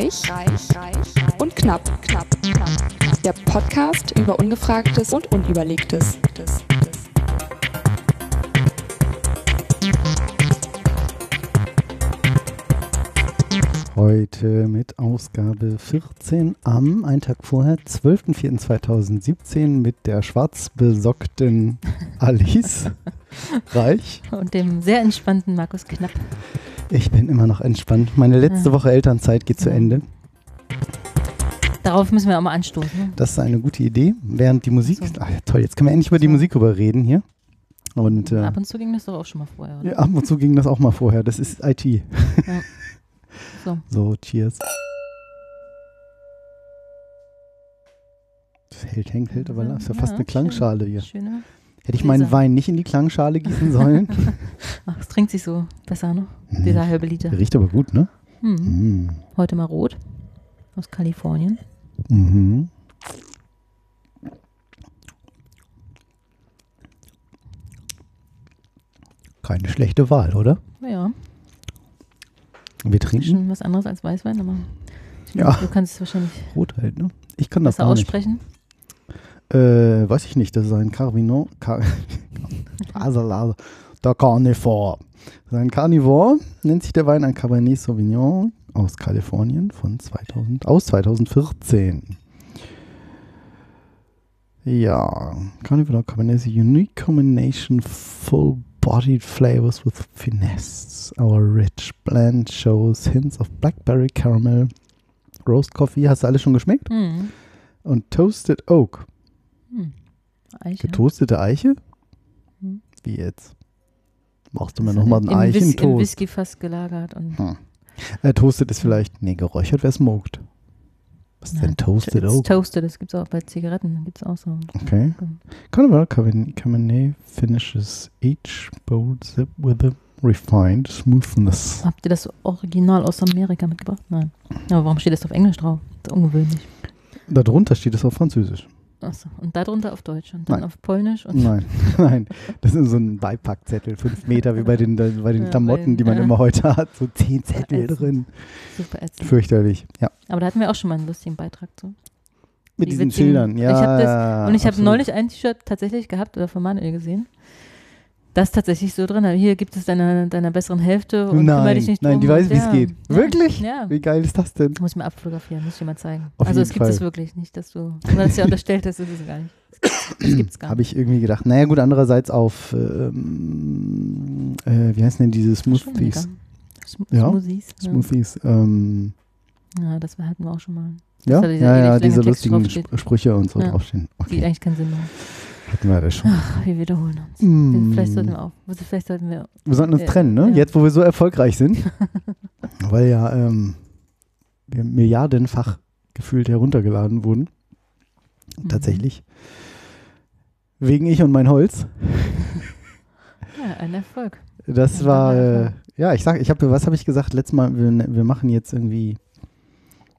Reich, reich, reich und knapp, knapp, knapp. Der Podcast über Ungefragtes und Unüberlegtes. Heute mit Ausgabe 14 am, einen Tag vorher, 12.04.2017 mit der schwarz besockten Alice Reich. Und dem sehr entspannten Markus Knapp. Ich bin immer noch entspannt. Meine letzte Ja. Woche Elternzeit geht zu Ja. Ende. Darauf müssen wir auch mal anstoßen. Das ist eine gute Idee. Während die Musik. So. Ach ja, toll, jetzt können wir endlich über die So. Musik rüber reden hier. Und äh, Ab und zu ging das doch auch schon mal vorher, oder? ja, ab und zu ging das auch mal vorher. Das ist IT. So. So, cheers. Das hält, hängt, hält aber lang. Das ist ja fast eine Klangschale hier. Schöne. Hätte ich meinen. Wein nicht in die Klangschale gießen sollen? Ach, es trinkt sich so besser, ne? Hm, Dieser halbe Liter. Riecht aber gut, ne? Hm. Mhm. Heute mal rot. Aus Kalifornien. Mhm. Keine schlechte Wahl, oder? Naja, Wir trinken schon was anderes als Weißwein, aber Ja. du kannst es wahrscheinlich rot halt, ne? Ich kann das besser gar nicht. Äh, weiß ich nicht, das ist ein Carvino. Car Asalal. Der Carnivore. Das ist ein Carnivore, nennt sich der Wein ein Cabernet Sauvignon aus Kalifornien von 2000, aus 2014. Ja, Carnivore Cabernet is a unique combination of full-bodied flavors with finesse. Our rich blend shows hints of blackberry caramel, roast coffee. Hast du alles schon geschmeckt? Hm. Und toasted oak. Hm. Eiche. Getoastete Eiche? Hm. Wie jetzt? Machst du mir Also nochmal einen Whis- Im Eichentoast? Whisky fast gelagert. Und Hm. Äh, toasted ist vielleicht, nee, geräuchert wäre smoked. Was ist denn Toasted Oak? Toasted, das gibt es auch bei Zigaretten. Gibt es auch so. Okay. Carnival Cabernet finishes each bowl sip with a refined smoothness. Habt ihr das Original aus Amerika mitgebracht? Nein. Aber warum steht das auf Englisch drauf? Das ist ungewöhnlich. Darunter steht es auf Französisch. Achso. Und darunter auf Deutsch und dann Nein. auf Polnisch und Nein, nein. Das ist so ein Beipackzettel, fünf Meter, wie bei den, bei den Ja, Klamotten, die man ja. immer heute hat. So zehn Zettel ätzend. drin. super ätzend. Fürchterlich. Ja. Aber da hatten wir auch schon mal einen lustigen Beitrag zu. Mit Die diesen Schildern. Ja, Ich das- und ich habe neulich ein T-Shirt tatsächlich gehabt oder von Manuel gesehen. Das tatsächlich so drin. Hier gibt es deiner, deiner besseren Hälfte und kümmere Nein, dich nicht nein, drum. die weiß, wie es ja. geht. Ja. Wirklich? Ja. Wie geil ist das denn? Muss ich mir abfotografieren, muss ich dir mal zeigen. Auf also es gibt es wirklich nicht, dass du, dass du ja unterstellt hast, das ist es gar nicht. Das gibt es gar Habe nicht. ich irgendwie gedacht. Naja, gut, andererseits auf, ähm, äh, wie heißen denn diese Smoothies? Sm Ja, Smoothies. Ja. Smoothies. Ähm, Ja, das hatten wir auch schon mal. ja, da dieser ja, ja, lange diese lustigen Sprüche und so Ja. draufstehen. Die Okay, eigentlich keinen Sinn machen. Hatten wir das schon. Ach, wir wiederholen uns. Mm. Vielleicht sollten wir auch. Also vielleicht sollten wir. Wir sollten uns Äh, trennen, ne? ja. Jetzt, wo wir so erfolgreich sind. weil ja ähm, wir milliardenfach gefühlt heruntergeladen wurden. Mhm. Tatsächlich. Wegen ich und mein Holz. Ja, ein Erfolg. Das Ja, war, ja, äh, ja. ja, ich sag, ich habe, was habe ich gesagt? Letztes Mal, wir, ne- wir machen jetzt irgendwie,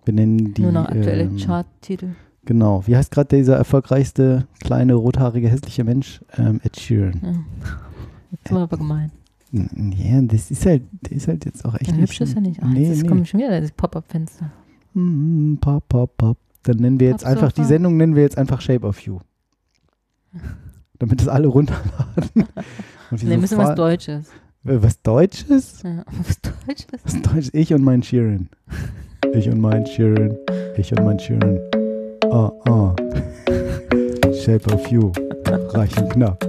wir nennen die. Nur noch aktuelle ähm, Charttitel. Genau. Wie heißt gerade dieser erfolgreichste kleine rothaarige hässliche Mensch? Ähm, Ed Sheeran. Ja. Jetzt war aber gemein. Ja, das ist halt, der ist halt jetzt auch echt Ein nicht. hübsch ist er nicht. Ach, nee, jetzt nee. kommen schon wieder das Pop-Up-Fenster. Mm, pop, pop, pop. Dann nennen wir jetzt Pop einfach, die Sofa. Sendung nennen wir jetzt einfach Shape of You. Damit das alle runterladen. Und wir Nee, müssen was Deutsches. Äh, Was Deutsches? Ja, was Deutsches? Was Deutsch? Ich und mein Sheeran. Ich und mein Sheeran. Ich und mein Sheeran. Ah, ah. Shape of You. Reich und knapp.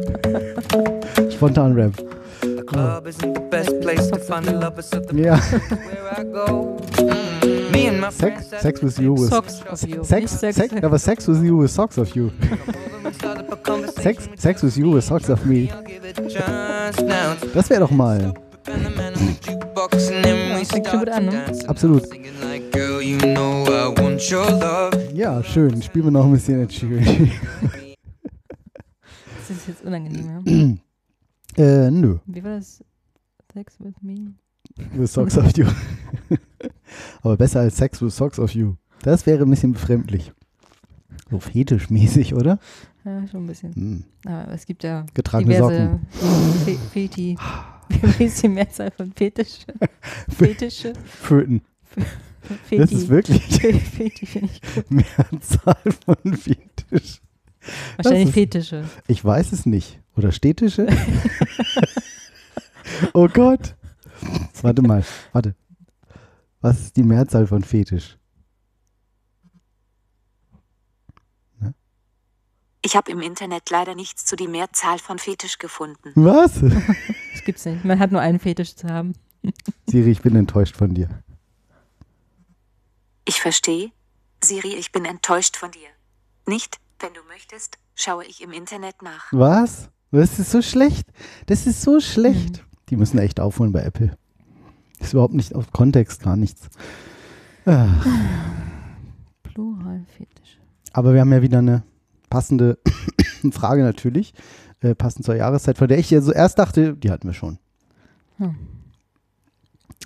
Spontan Rap. The club isn't the best place to find the lovers of the Ja. where I go. Me and my Sex, friends Sex with you with Socks of you. Sex, Nicht Sex, aber Sex with you with socks of you. Sex, Sex with you with socks of me. Das wäre doch mal. Fängt schon gut an, ne? Absolut. Ja, schön. Spielen wir noch ein bisschen Ed Sheeran. Das ist jetzt unangenehm, ja? äh, nö. Wie war das? Sex with me? With socks of you. aber besser als Sex with socks of you. Das wäre ein bisschen befremdlich. So fetischmäßig, oder? Ja, schon ein bisschen. Hm. Aber es gibt ja Getragene diverse Fe Feti. Wie ist die Mehrzahl von Fetisch? Fetische? Föten. Das ist wirklich Feti finde ich gut. Mehrzahl von Fetisch. Wahrscheinlich ist- Fetische. Ich weiß es nicht. Oder Städtische? oh Gott. Warte mal, warte. Was ist die Mehrzahl von Fetisch? Ich habe im Internet leider nichts zu die Mehrzahl von Fetisch gefunden. Was? Das gibt's nicht. Man hat nur einen Fetisch zu haben. Siri, ich bin enttäuscht von dir. Ich verstehe. Siri, ich bin enttäuscht von dir. Nicht, wenn du möchtest, schaue ich im Internet nach. Was? Das ist so schlecht. Das ist so schlecht. Die müssen echt aufholen bei Apple. Ist überhaupt nicht auf Kontext, gar nichts. Ah, Pluralfetisch. Aber wir haben ja wieder eine passende Frage natürlich, äh, passend zur Jahreszeit, von der ich ja so erst dachte, die hatten wir schon. Hm.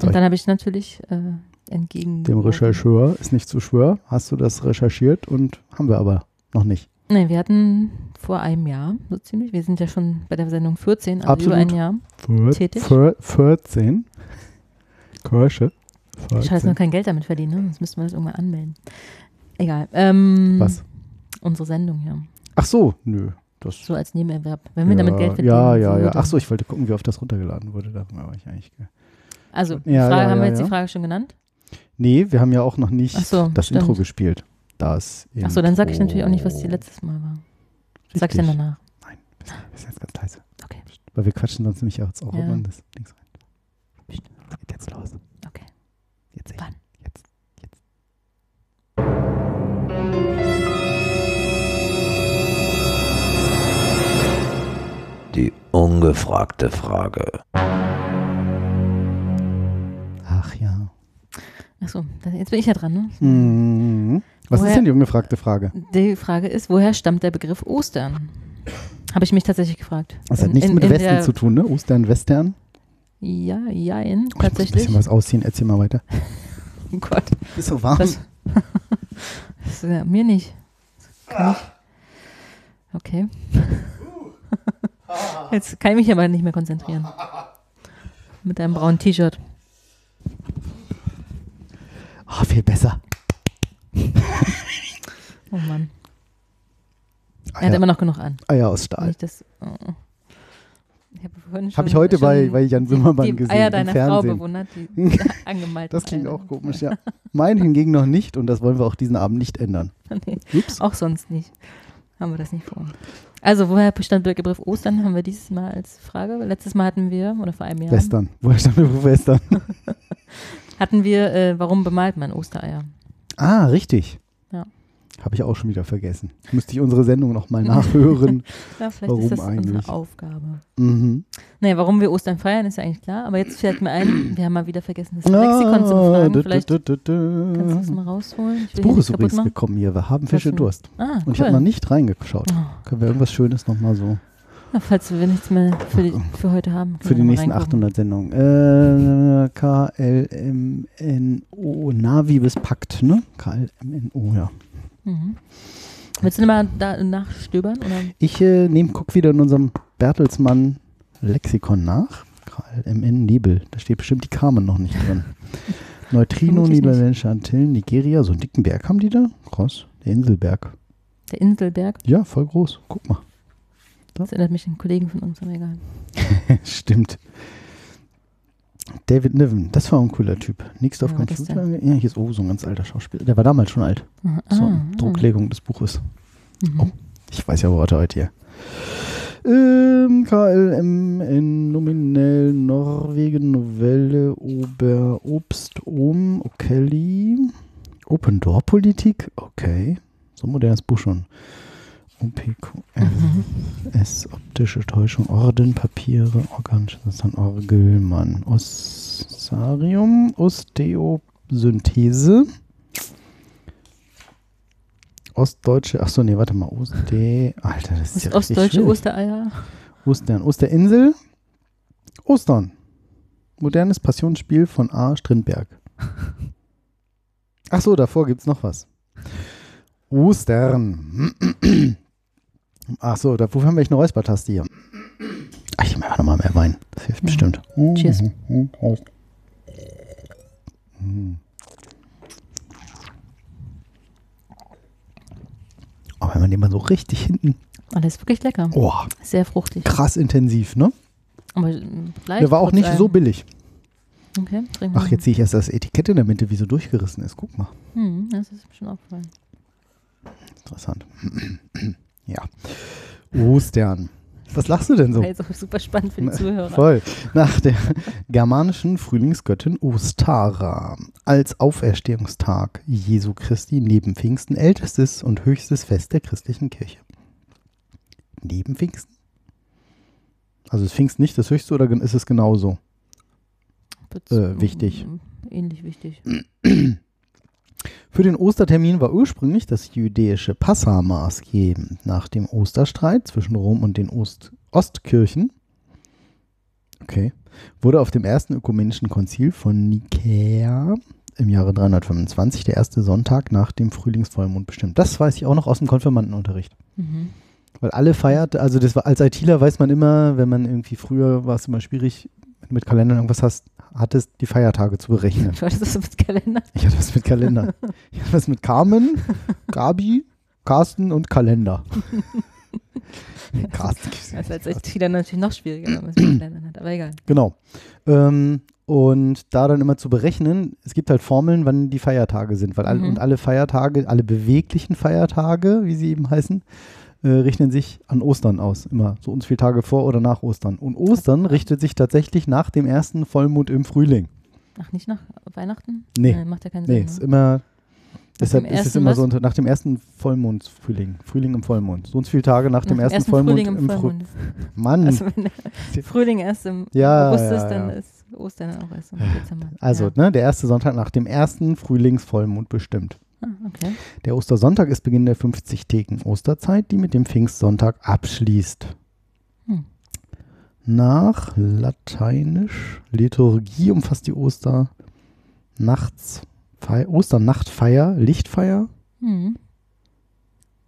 Und dann habe ich natürlich äh, entgegen. Dem Rechercheur ist nicht zu schwör. Hast du das recherchiert und haben wir aber noch nicht. Nee, wir hatten vor einem Jahr, so ziemlich, wir sind ja schon bei der Sendung 14, also Absolut. über ein Jahr. Vier- Tätig? vier- 14. Kirsche. Schade, dass wir 14. noch kein Geld damit verdienen, ne? sonst müssten wir das irgendwann anmelden. Egal. Ähm, Was? Unsere Sendung, ja. Ach so, nö. Das So als Nebenerwerb. Wenn wir ja, damit Geld verdienen. Ja, ja, ja. Ach so, ich wollte gucken, wie oft das runtergeladen wurde. Da war ich eigentlich. ge- Also, Ja, Frage, ja, haben wir jetzt die Frage schon genannt? Nee, wir haben ja auch noch nicht so, das stimmt. Intro gespielt. Das Ach so, dann sage ich Intro. natürlich auch nicht, was die letztes Mal war. Was sag ich Richtig. denn danach? Nein, wir sind, jetzt ganz leise. Okay. Weil wir quatschen sonst nämlich auch jetzt auch Ja. immer in das Dings rein. Psst. Geht jetzt los. Okay. Jetzt echt. Wann? Jetzt. Jetzt. Die ungefragte Frage. Achso, jetzt bin ich ja dran, ne? Mhm. Was Woher- ist denn die ungefragte Frage? Die Frage ist, woher stammt der Begriff Ostern? Habe ich mich tatsächlich gefragt. Das hat In- nichts in- mit in Westen zu tun, ne? Ostern, Western. Ja, jein, Oh, ich muss ein tatsächlich. bisschen was ausziehen. Erzähl mal weiter. Oh Gott, Ist so warm. das, das ja, mir nicht. Ich. Okay. Jetzt kann ich mich aber nicht mehr konzentrieren. Mit einem braunen T-Shirt. Ah, viel besser. Oh Mann. Er hat Eier, immer noch genug an. Eier aus Stahl. Nicht das, oh. Ich habe Hab ich heute bei- bei Jan Böhmermann die gesehen, Eier im deiner Frau bewundert, die angemalt Das klingt auch komisch, ja. Mein hingegen noch nicht und das wollen wir auch diesen Abend nicht ändern. nee, Ups. auch sonst nicht. Haben wir das nicht vor. Also, woher bestand der Begriff Ostern? Haben wir dieses Mal als Frage. Letztes Mal hatten wir, oder vor einem Jahr, Western. Woher stand der Beruf Western? Hatten wir, äh, warum bemalt man Ostereier? Ah, richtig. Ja. Habe ich auch schon wieder vergessen. Müsste ich unsere Sendung nochmal nachhören. Ja, vielleicht Warum ist das eigentlich? unsere Aufgabe. mhm. Naja, warum wir Ostern feiern, ist ja eigentlich klar. Aber jetzt fällt mir ein, wir haben mal wieder vergessen, das Ah, Lexikon zu befragen. du, Vielleicht du, du, du, kannst du das mal rausholen. Das Buch ist übrigens machen. gekommen hier. Wir haben Fische du? Durst. Ah, Und ich habe noch nicht reingeschaut. Oh. Können wir irgendwas Schönes nochmal so falls wir nichts mehr für, die, für heute haben. für die nächsten reingucken. 800 Sendungen? Äh, KLMNO. Navi bis Pakt, ne? KLMNO, ja. Mhm. Willst du mal da nachstöbern? Oder? Ich äh, nehm, guck wieder in unserem Bertelsmann Lexikon nach. KLMN Nebel. Da steht bestimmt die Carmen noch nicht drin. Neutrino. Niederländische Antillen, Nigeria. So einen dicken Berg haben die da? Krass. Der Inselberg. Der Inselberg. Ja, voll groß. Guck mal. Das erinnert mich an Kollegen von uns, aber egal. Stimmt. David Niven, das war auch ein cooler Typ. Nichts auf Ja, Computer. Ja, hier ist oh, so ein ganz alter Schauspieler. Der war damals schon alt. Ah, So, ah, Drucklegung des Buches. Mhm. Oh. Ich weiß ja Worte heute hier. Ähm, KLMN, nominell Norwegen, Novelle, Ober, Obst, Ohm, Okelli, Open Door Politik, okay. So ein modernes Buch schon. OPQ, Mhm. S, optische Täuschung, Orden, Papiere, organische Orgelmann, Ossarium, Osteosynthese, Ostdeutsche, ach so, nee, warte mal, Oste, Alter, das ist ja ostdeutsche. Ostereier. Ostern, Osterinsel, Ostern. Modernes Passionsspiel von A. Strindberg. Ach so, davor gibt es noch was. Ostern. Ach so, da, wofür haben wir eigentlich eine Räuspertaste hier? Ach, ich mache nochmal mehr Wein. Das hilft mhm. bestimmt. Mhm. Cheers. Mhm. Mhm. mhm. Aber wenn man den mal so richtig hinten. Oh, der ist wirklich lecker. Oh. Sehr fruchtig. Krass intensiv, ne? Aber äh, Der war auch nicht ein. so billig. Okay, Ach, jetzt sehe ich erst das Etikett in der Mitte, wie so durchgerissen ist. Guck mal. Hm, das ist mir schon aufgefallen. Interessant ja. Ostern. Was lachst du denn so? Auch super spannend für die Zuhörer. Voll. Nach der germanischen Frühlingsgöttin Ostara als Auferstehungstag Jesu Christi neben Pfingsten ältestes und höchstes Fest der christlichen Kirche. Neben Pfingsten? Also ist Pfingsten nicht das höchste oder ist es genauso? Äh, wichtig. Ähnlich wichtig. Für den Ostertermin war ursprünglich das jüdische Passa maßgebend. Nach dem Osterstreit zwischen Rom und den Ost Ostkirchen okay, wurde auf dem ersten ökumenischen Konzil von Nikäa im Jahre 325 der erste Sonntag nach dem Frühlingsvollmond bestimmt. Das weiß ich auch noch aus dem Konfirmandenunterricht. Mhm. Weil alle feiert, also das war als ITler weiß man immer, wenn man irgendwie früher war es immer schwierig, wenn du mit Kalendern irgendwas hast, hattest die Feiertage zu berechnen. Ich weiß, das mit Kalender. Ich hatte was mit Kalender. Ich hatte was mit Carmen, Gabi, Carsten und Kalender. Nee, Carsten. Das ist als ITler natürlich noch schwieriger, wenn man es mit Kalendern hat. Aber egal. Genau. Ähm, und da dann immer zu berechnen, es gibt halt Formeln, wann die Feiertage sind, weil alle, Mhm. und alle Feiertage, alle beweglichen Feiertage, wie sie eben heißen, äh, rechnen sich an Ostern aus. Immer so uns viele Tage vor oder nach Ostern. Und Ostern richtet sich tatsächlich nach dem ersten Vollmond im Frühling. Ach, nicht nach Weihnachten? Nee. macht ja keinen Nee, Sinn. ist ne? immer. Deshalb dem ist es ersten immer was? so nach dem ersten Vollmond Frühling. Frühling im Vollmond. So und so viele Tage nach, dem ersten, Vollmond Frühling im, im Frühling. Vollmond. Mann. Also wenn Frühling erst im Ja, August ja, ist, dann ja. ist Ostern auch erst im Dezember. Also, ja. ne, der erste Sonntag nach dem ersten Frühlingsvollmond bestimmt. Ah, okay. Der Ostersonntag ist Beginn der 50-tägigen Osterzeit, die mit dem Pfingstsonntag abschließt. Hm. Nach Lateinisch Liturgie umfasst die Oster Nachtsfei Osternachtfeier, Lichtfeier, Hm.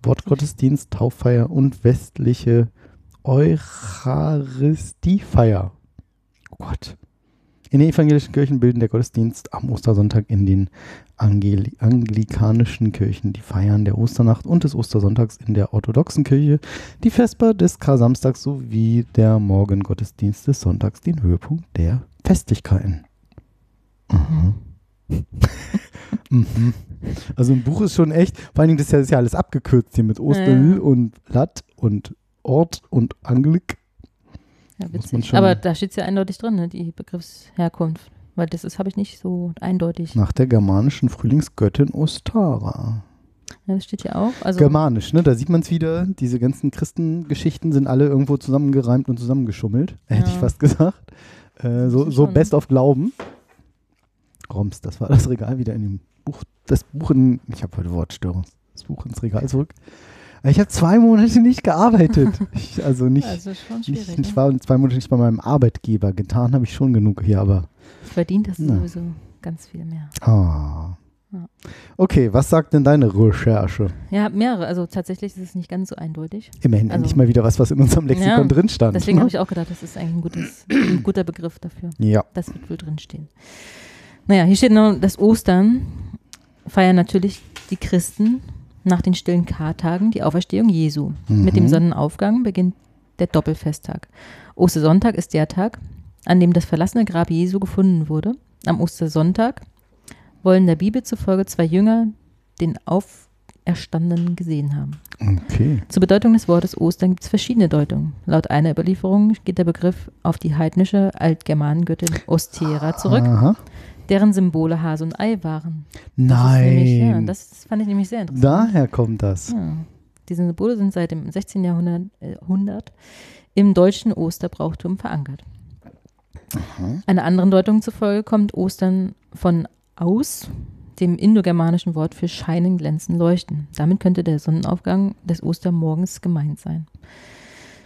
Wortgottesdienst, Tauffeier und westliche Eucharistiefeier. Oh Gott. In den evangelischen Kirchen bilden der Gottesdienst am Ostersonntag in den Angel anglikanischen Kirchen die Feiern der Osternacht und des Ostersonntags in der orthodoxen Kirche, die Vesper des Kar-Samstags sowie der Morgengottesdienst des Sonntags den Höhepunkt der Festlichkeiten. Mhm. mhm. Also ein Buch ist schon echt, vor allen Dingen das ist ja, alles abgekürzt hier mit Osterl Ja. und Lat und Ort und Anglik. Ja, witzig. Aber da steht es ja eindeutig drin, ne, die Begriffsherkunft. Weil das ist, habe ich nicht so eindeutig. Nach der germanischen Frühlingsgöttin Ostara. Ja, das steht ja auch. Also, Germanisch, ne? Da sieht man es wieder. Diese ganzen Christengeschichten sind alle irgendwo zusammengereimt und zusammengeschummelt. Hätte ich Ja. fast gesagt. Äh, so so. Best of Glauben. Roms, das war das Regal wieder in dem Buch. Das Buch in. Ich habe heute Wortstörung. Das Buch ins Regal zurück. Ich habe zwei Monate nicht gearbeitet. Ich, also nicht. also schon nicht ich ne? war zwei Monate nicht bei meinem Arbeitgeber. Getan habe ich schon genug hier, aber. Verdient hast du sowieso ganz viel mehr. Ah. Ja. Okay, was sagt denn deine Recherche? Ja, mehrere. Also tatsächlich ist es nicht ganz so eindeutig. Immerhin Also- endlich mal wieder was, was in unserem Lexikon Ja, drin stand. Deswegen ne? habe ich auch gedacht, das ist eigentlich ein, gutes, ein guter Begriff dafür. Ja. Das wird wohl drinstehen. Naja, hier steht noch, das Ostern feiern natürlich die Christen nach den stillen Kartagen die Auferstehung Jesu. Mit dem Mhm. Sonnenaufgang beginnt der Doppelfesttag. Ostersonntag ist der Tag, an dem das verlassene Grab Jesu gefunden wurde. Am Ostersonntag wollen der Bibel zufolge zwei Jünger den Auferstandenen gesehen haben. Okay. Zur Bedeutung des Wortes Ostern gibt es verschiedene Deutungen. Laut einer Überlieferung geht der Begriff auf die heidnische Altgermanengöttin Ostera zurück, Aha. Deren Symbole Hase und Ei waren. Das ist nämlich, ja, Nein. das fand ich nämlich sehr interessant. Daher kommt das. Ja. Diese Symbole sind seit dem 16. Jahrhundert äh, Jahrhundert im deutschen Osterbrauchtum verankert. Einer anderen Deutung zufolge kommt Ostern von aus, dem indogermanischen Wort für scheinen, glänzen, leuchten. Damit könnte der Sonnenaufgang des Ostermorgens gemeint sein,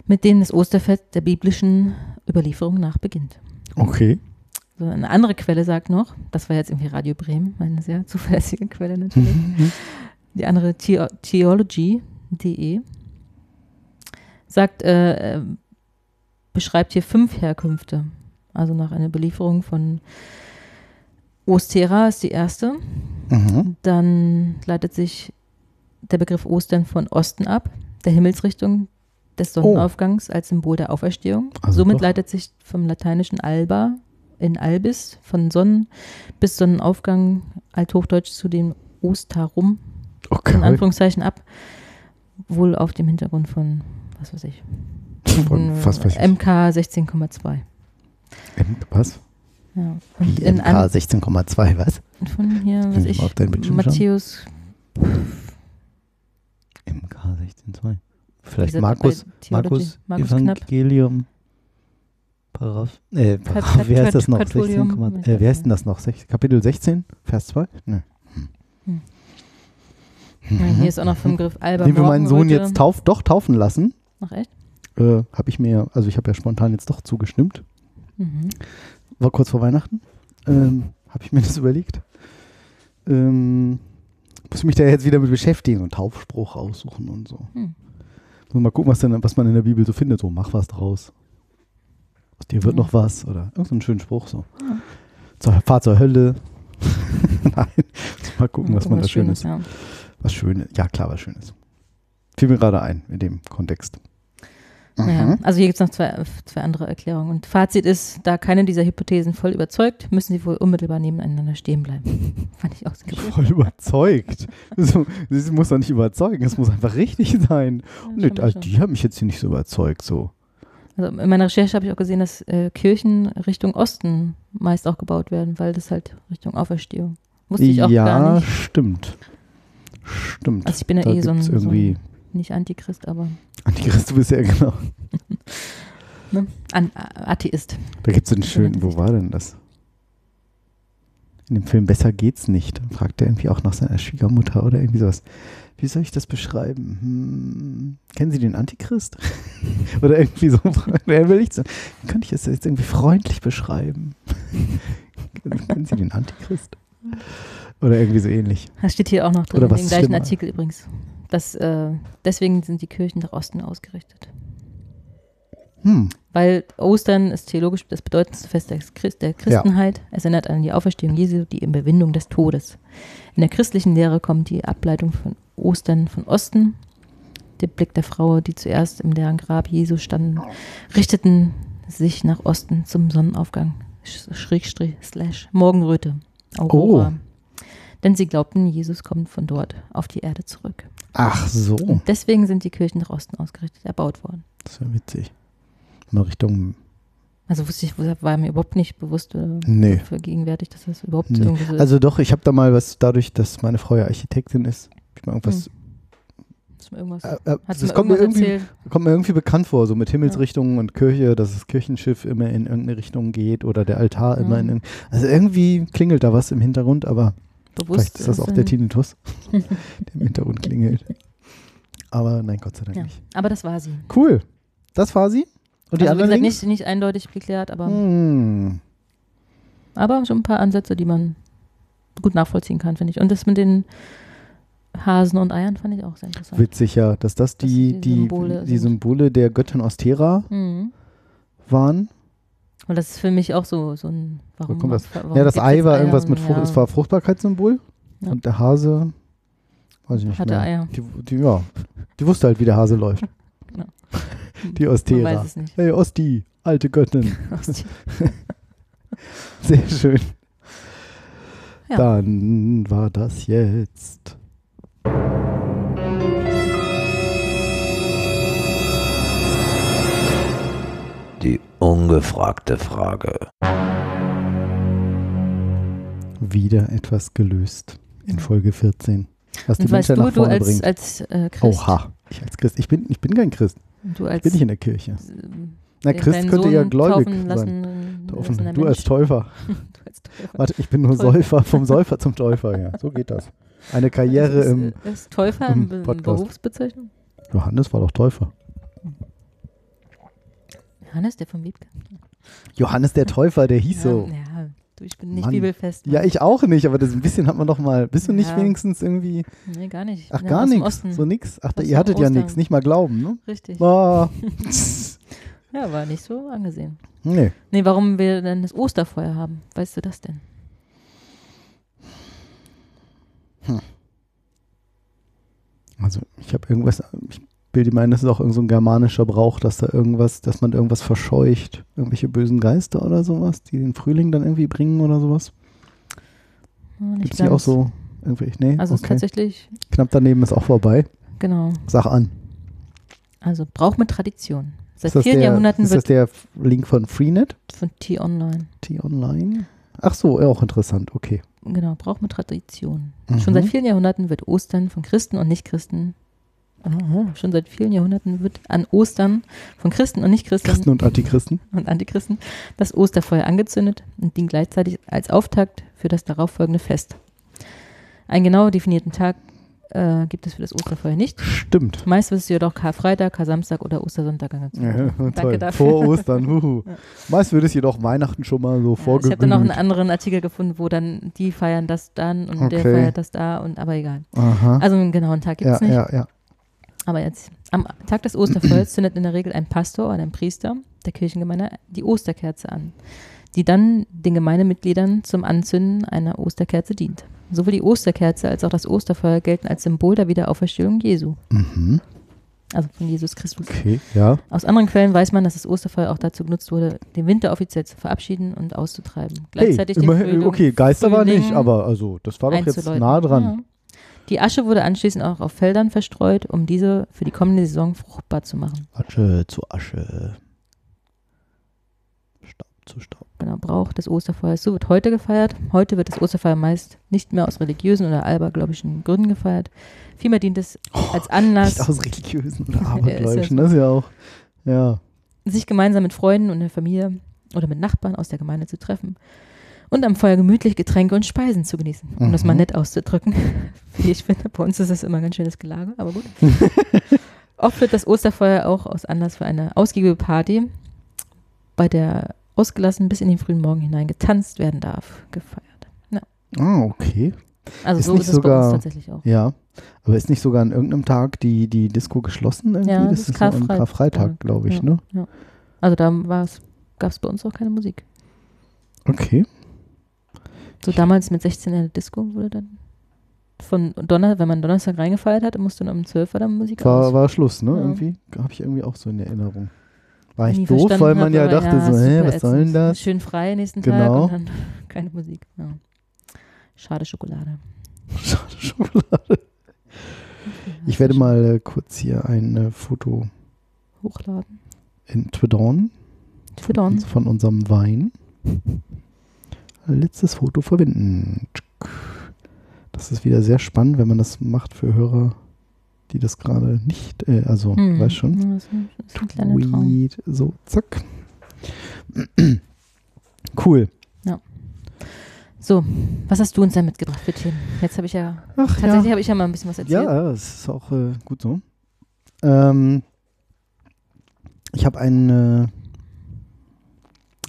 mit dem das Osterfest der biblischen Überlieferung nach beginnt. Okay. So, eine andere Quelle sagt noch, das war jetzt irgendwie Radio Bremen, eine sehr zuverlässige Quelle natürlich. Die andere The Theology.de sagt, äh, äh, beschreibt hier fünf Herkünfte. Also nach einer Belieferung von Ostera ist die erste. Mhm. Dann leitet sich der Begriff Ostern von Osten ab, der Himmelsrichtung des Sonnenaufgangs als Symbol der Auferstehung. Also Somit doch. leitet sich vom lateinischen alba in albis von Sonnen bis Sonnenaufgang althochdeutsch zu dem Ostarum in Okay. Anführungszeichen ab, wohl auf dem Hintergrund von, was weiß ich, Von, was weiß ich. MK 16,2. M, was? Ja. Und Wie in MK an, 16,2, was? von hier, was ich auf? Matthäus, MK 16,2. Vielleicht Markus, Markus, Markus Knapp. Paraph, äh, Paraph, wer ist das noch? Katolium, 16, weiß äh, ist nicht. denn das noch? Sech- Kapitel 16, Vers 2? Ne. Hm. Ja, hier ist auch noch vom Begriff Alba. Den wir meinen Sohn jetzt tauf, doch taufen lassen, Ach echt? äh, habe ich mir, also ich habe ja spontan jetzt doch zugestimmt. Mhm. War kurz vor Weihnachten. Ähm, habe ich mir das überlegt. Ähm, muss mich da jetzt wieder mit beschäftigen, einen Taufspruch raussuchen und so. Hm. Mal gucken, was, denn, was man in der Bibel so findet. So, mach was draus. Dir wird Ja. noch was. Oder irgendein so einen schönen Spruch so. Ja. Zur, fahr zur Hölle. Nein. Mal gucken, was man da Irgendwas Schönes. Ja. Was Schönes. Ja, klar, was Schönes. Fiel mir gerade ein in dem Kontext. Naja, Mhm. also hier gibt es noch zwei, zwei andere Erklärungen. Und Fazit ist, da keine dieser Hypothesen voll überzeugt, müssen sie wohl unmittelbar nebeneinander stehen bleiben. Fand ich auch sehr gut. Voll überzeugt. So, das muss doch nicht überzeugen, es muss einfach richtig sein. Nö, schon, also schon. die haben mich jetzt hier nicht so überzeugt. So. Also in meiner Recherche habe ich auch gesehen, dass äh, Kirchen Richtung Osten meist auch gebaut werden, weil das halt Richtung Auferstehung. Wusste ich auch ja, gar nicht. stimmt. Stimmt. Also ich bin ja da eh so ein, so irgendwie. ein nicht Antichrist, aber Antichrist, du bist ja genau. ne? An, Atheist. Da gibt es einen So schönen, wo war denn das? In dem Film Besser geht's nicht. Fragt er irgendwie auch nach seiner Schwiegermutter oder irgendwie sowas. Wie soll ich das beschreiben? Hm, kennen Sie den Antichrist? oder irgendwie so. Wer will ich so? Wie könnte ich das jetzt irgendwie freundlich beschreiben? kennen Sie den Antichrist? Oder irgendwie so ähnlich. Das steht hier auch noch drin, Oder in was dem ist gleichen schlimmer? Artikel übrigens. Das, äh, deswegen sind die Kirchen nach Osten ausgerichtet. Hm. Weil Ostern ist theologisch das bedeutendste Fest der, Christ, der Christenheit. Es erinnert an die Auferstehung Jesu, die Überwindung des Todes. In der christlichen Lehre kommt die Ableitung von Ostern von Osten. Der Blick der Frau, die zuerst im leeren Grab Jesu standen, richteten sich nach Osten zum Sonnenaufgang. Sch- Schrägstrich, slash, Morgenröte. Aurora. Denn sie glaubten, Jesus kommt von dort auf die Erde zurück. Ach so. Und deswegen sind die Kirchen nach Osten ausgerichtet, erbaut worden. Das ist ja witzig. Mal Richtung. Also wusste ich, war mir überhaupt nicht bewusst oder Nee. vergegenwärtigt, dass das überhaupt Nee. irgendwie so Also doch, ich habe da mal was, dadurch, dass meine Frau ja Architektin ist, ich mal irgendwas. man irgendwas, Äh, äh, das kommt mir, irgendwas irgendwie, erzählt? kommt mir irgendwie bekannt vor, so mit Himmelsrichtungen und Kirche, dass das Kirchenschiff immer in irgendeine Richtung geht oder der Altar immer Ja. in irgendeine. Also irgendwie klingelt da was im Hintergrund, aber Bewusst vielleicht ist das auch der. Tinnitus, der im Hintergrund klingelt. Aber nein, Gott sei Dank Ja. nicht. Aber das war sie. Cool. Das war sie. Und die also, wie anderen gesagt, Links? nicht, nicht eindeutig geklärt, aber, Hm. aber schon ein paar Ansätze, die man gut nachvollziehen kann, finde ich. Und das mit den Hasen und Eiern fand ich auch sehr interessant. Witzig ja, dass das die, die die, Symbole die. Symbole der Göttin Ostera Mhm. waren. Und das ist für mich auch so, so ein, warum, kommt das? warum Ja, das Ei war Eier irgendwas mit Frucht, ja, es war Fruchtbarkeitssymbol. Ja. Und der Hase, weiß ich nicht hatte mehr. Eier. Die, die, ja, die wusste halt, wie der Hase läuft. Genau. Die Man Ostera. weiß es nicht. Hey, Osti, alte Göttin. Sehr schön. Ja. Dann war das jetzt. Ungefragte Frage. Wieder etwas gelöst in Folge 14. Was die Und Menschheit du, nach du vorne als, bringt. als äh, Christ, Oha, ich als Christ. Ich bin, ich bin kein Christ. du Ich als bin nicht in der Kirche. Na, den Christ könnte Sohn ja gläubig taufen sein. lassen, Taufen. lassen Du als. Täufer. du als Täufer. Warte, ich bin nur Täufer. Säufer, vom Säufer zum Täufer, ja. So geht das. Eine Karriere ist, im. ist Täufer im Podcast. Berufsbezeichnung? Johannes war doch Täufer. Johannes, der vom Wiebke. Johannes der Täufer, der hieß so. Ja, ja, du, ich bin nicht Mann. bibelfest. Ja, ich auch nicht, aber das ein bisschen hat man doch mal. Bist du nicht Ja. wenigstens irgendwie. Nee, gar nicht. Ich Ach, ja gar nichts. So nix. Ach, Aus ihr hattet ja Ostern. nichts. Nicht mal Glauben, ne? Richtig. Ah. Ja, war nicht so angesehen. nee. Nee, warum wir denn das Osterfeuer haben, weißt du das denn? Also ich habe irgendwas, ich bilde mir ein, das ist auch irgend so ein germanischer Brauch, dass da irgendwas, dass man irgendwas verscheucht. Irgendwelche bösen Geister oder sowas, die den Frühling dann irgendwie bringen oder sowas. Ja, nicht Gibt es hier auch so irgendwie? Nee, Also ist okay. tatsächlich, Knapp daneben ist auch vorbei. genau. Sag an. Also Brauch mit Tradition. Seit Ist das, vielen der, Jahrhunderten ist das wird der Link von Freenet? von T-Online, T-Online? Ach so, ja, auch interessant, okay. genau, Brauch mit Tradition. Mhm. Schon seit vielen Jahrhunderten wird Ostern von Christen und Nichtchristen, schon seit vielen Jahrhunderten wird an Ostern von Christen und Nichtchristen Christen und Antichristen. und Antichristen das Osterfeuer angezündet und dient gleichzeitig als Auftakt für das darauffolgende Fest. Einen genau definierten Tag äh, gibt es für das Osterfeuer nicht. Stimmt. Meist wird es jedoch Karfreitag, Kar-Samstag oder Ostersonntag Ja, angezündet. toll. Danke dafür. Vor Ostern. Huhu. Ja. Meist wird es jedoch Weihnachten schon mal so Ja, ich habe dann noch einen anderen Artikel gefunden, wo dann die feiern das dann und der Okay. feiert das da und aber egal. Aha. Also einen genauen Tag gibt ja, es nicht. ja, ja. Aber jetzt, am Tag des Osterfeuers zündet in der Regel ein Pastor oder ein Priester der Kirchengemeinde die Osterkerze an, die dann den Gemeindemitgliedern zum Anzünden einer Osterkerze dient. Sowohl die Osterkerze als auch das Osterfeuer gelten als Symbol der Wiederauferstehung Jesu, Mhm. also von Jesus Christus. Okay, ja. Aus anderen Quellen weiß man, dass das Osterfeuer auch dazu genutzt wurde, den Winter offiziell zu verabschieden und auszutreiben. Gleichzeitig hey, immerhin, Frühling- okay, Geister war nicht, Frühling aber also, das war doch jetzt nah dran. Ja. Die Asche wurde anschließend auch auf Feldern verstreut, um diese für die kommende Saison fruchtbar zu machen. Asche zu Asche. Staub zu Staub. Genau, Brauch des Osterfeuers. So wird heute gefeiert. Heute wird das Osterfeuer meist nicht mehr aus religiösen oder abergläubischen Gründen gefeiert. Vielmehr dient es als Anlass, Nicht aus religiösen oder abergläubischen, das ist ja auch. Ja. sich gemeinsam mit Freunden und der Familie oder mit Nachbarn aus der Gemeinde zu treffen und am Feuer gemütlich Getränke und Speisen zu genießen, um das mal Mhm. nett auszudrücken. Wie ich finde, bei uns ist das immer ein ganz schönes Gelage, aber gut. Oft wird das Osterfeuer auch aus Anlass für eine ausgiebige Party, bei der ausgelassen bis in den frühen Morgen hinein getanzt werden darf, gefeiert. Ah, okay. Also Ist so nicht ist es bei uns sogar- tatsächlich auch. Ja. Aber ist nicht sogar an irgendeinem Tag die, die Disco geschlossen irgendwie? Ja, das, das ist ist so am Karfreit- Karfreitag, glaube ich, ja, ne? Ja. Also da gab es bei uns auch keine Musik. Okay. So damals mit 16 in der Disco wurde dann von Donner, wenn man Donnerstag reingefeiert hat, musste dann um 12 Uhr dann Musik War, aus. war Schluss, ne? Ja. Irgendwie. Habe ich irgendwie auch so in Erinnerung. War Nie ich doof, weil man ja dachte so, super hä, was soll denn das? Schön frei nächsten Genau. Tag und dann keine Musik. Ja. Schade Schokolade. Schade Schokolade. Ich werde mal äh, kurz hier ein äh, Foto hochladen. in Twiddon Für Don. von unserem Wein. Letztes Foto verwenden. Das ist wieder sehr spannend, wenn man das macht für Hörer, die das gerade nicht, äh, also, Hm. weißt schon. Ja, das ist ein, kleiner Traum. Tweet, so, zack. Cool. So, was hast du uns denn mitgebracht für Themen? Jetzt habe ich ja, Ach tatsächlich ja. habe ich ja mal ein bisschen was erzählt. Ja, das ist auch äh, gut so. Ähm, ich habe einen. Äh,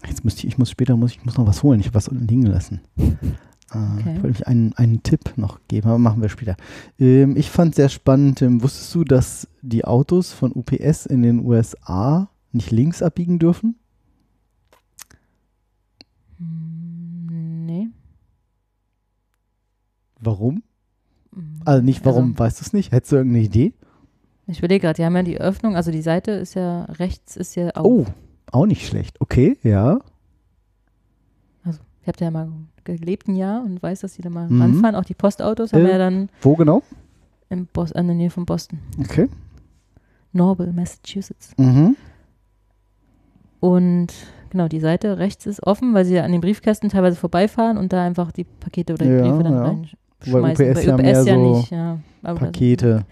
jetzt müsste ich, ich muss später muss ich muss noch was holen. Ich habe was unten liegen lassen. Äh, Okay. Ich wollte mich einen, einen Tipp noch geben, aber machen wir später. Ähm, ich fand sehr spannend. Ähm, wusstest du, dass die Autos von UPS in den USA nicht links abbiegen dürfen? Hm, Nee. Warum? Hm. Also nicht warum, weißt du es nicht? Hättest du irgendeine Idee? Ich überlege gerade, die haben ja die Öffnung, also die Seite ist ja rechts, ist ja auf. Oh, auch nicht schlecht. Okay, ja. Ich habe da ja mal gelebt ein Jahr und weiß, dass die da mal Mhm. ranfahren. Auch die Postautos haben Äh. ja dann Wo genau? in, Bos in der Nähe von Boston. Okay. Norwell, Massachusetts. Mhm. Und genau, die Seite rechts ist offen, weil sie ja an den Briefkästen teilweise vorbeifahren und da einfach die Pakete oder die Ja, Briefe dann ja. reinschmeißen. Wobei UPS ja mehr so nicht, ja. Pakete.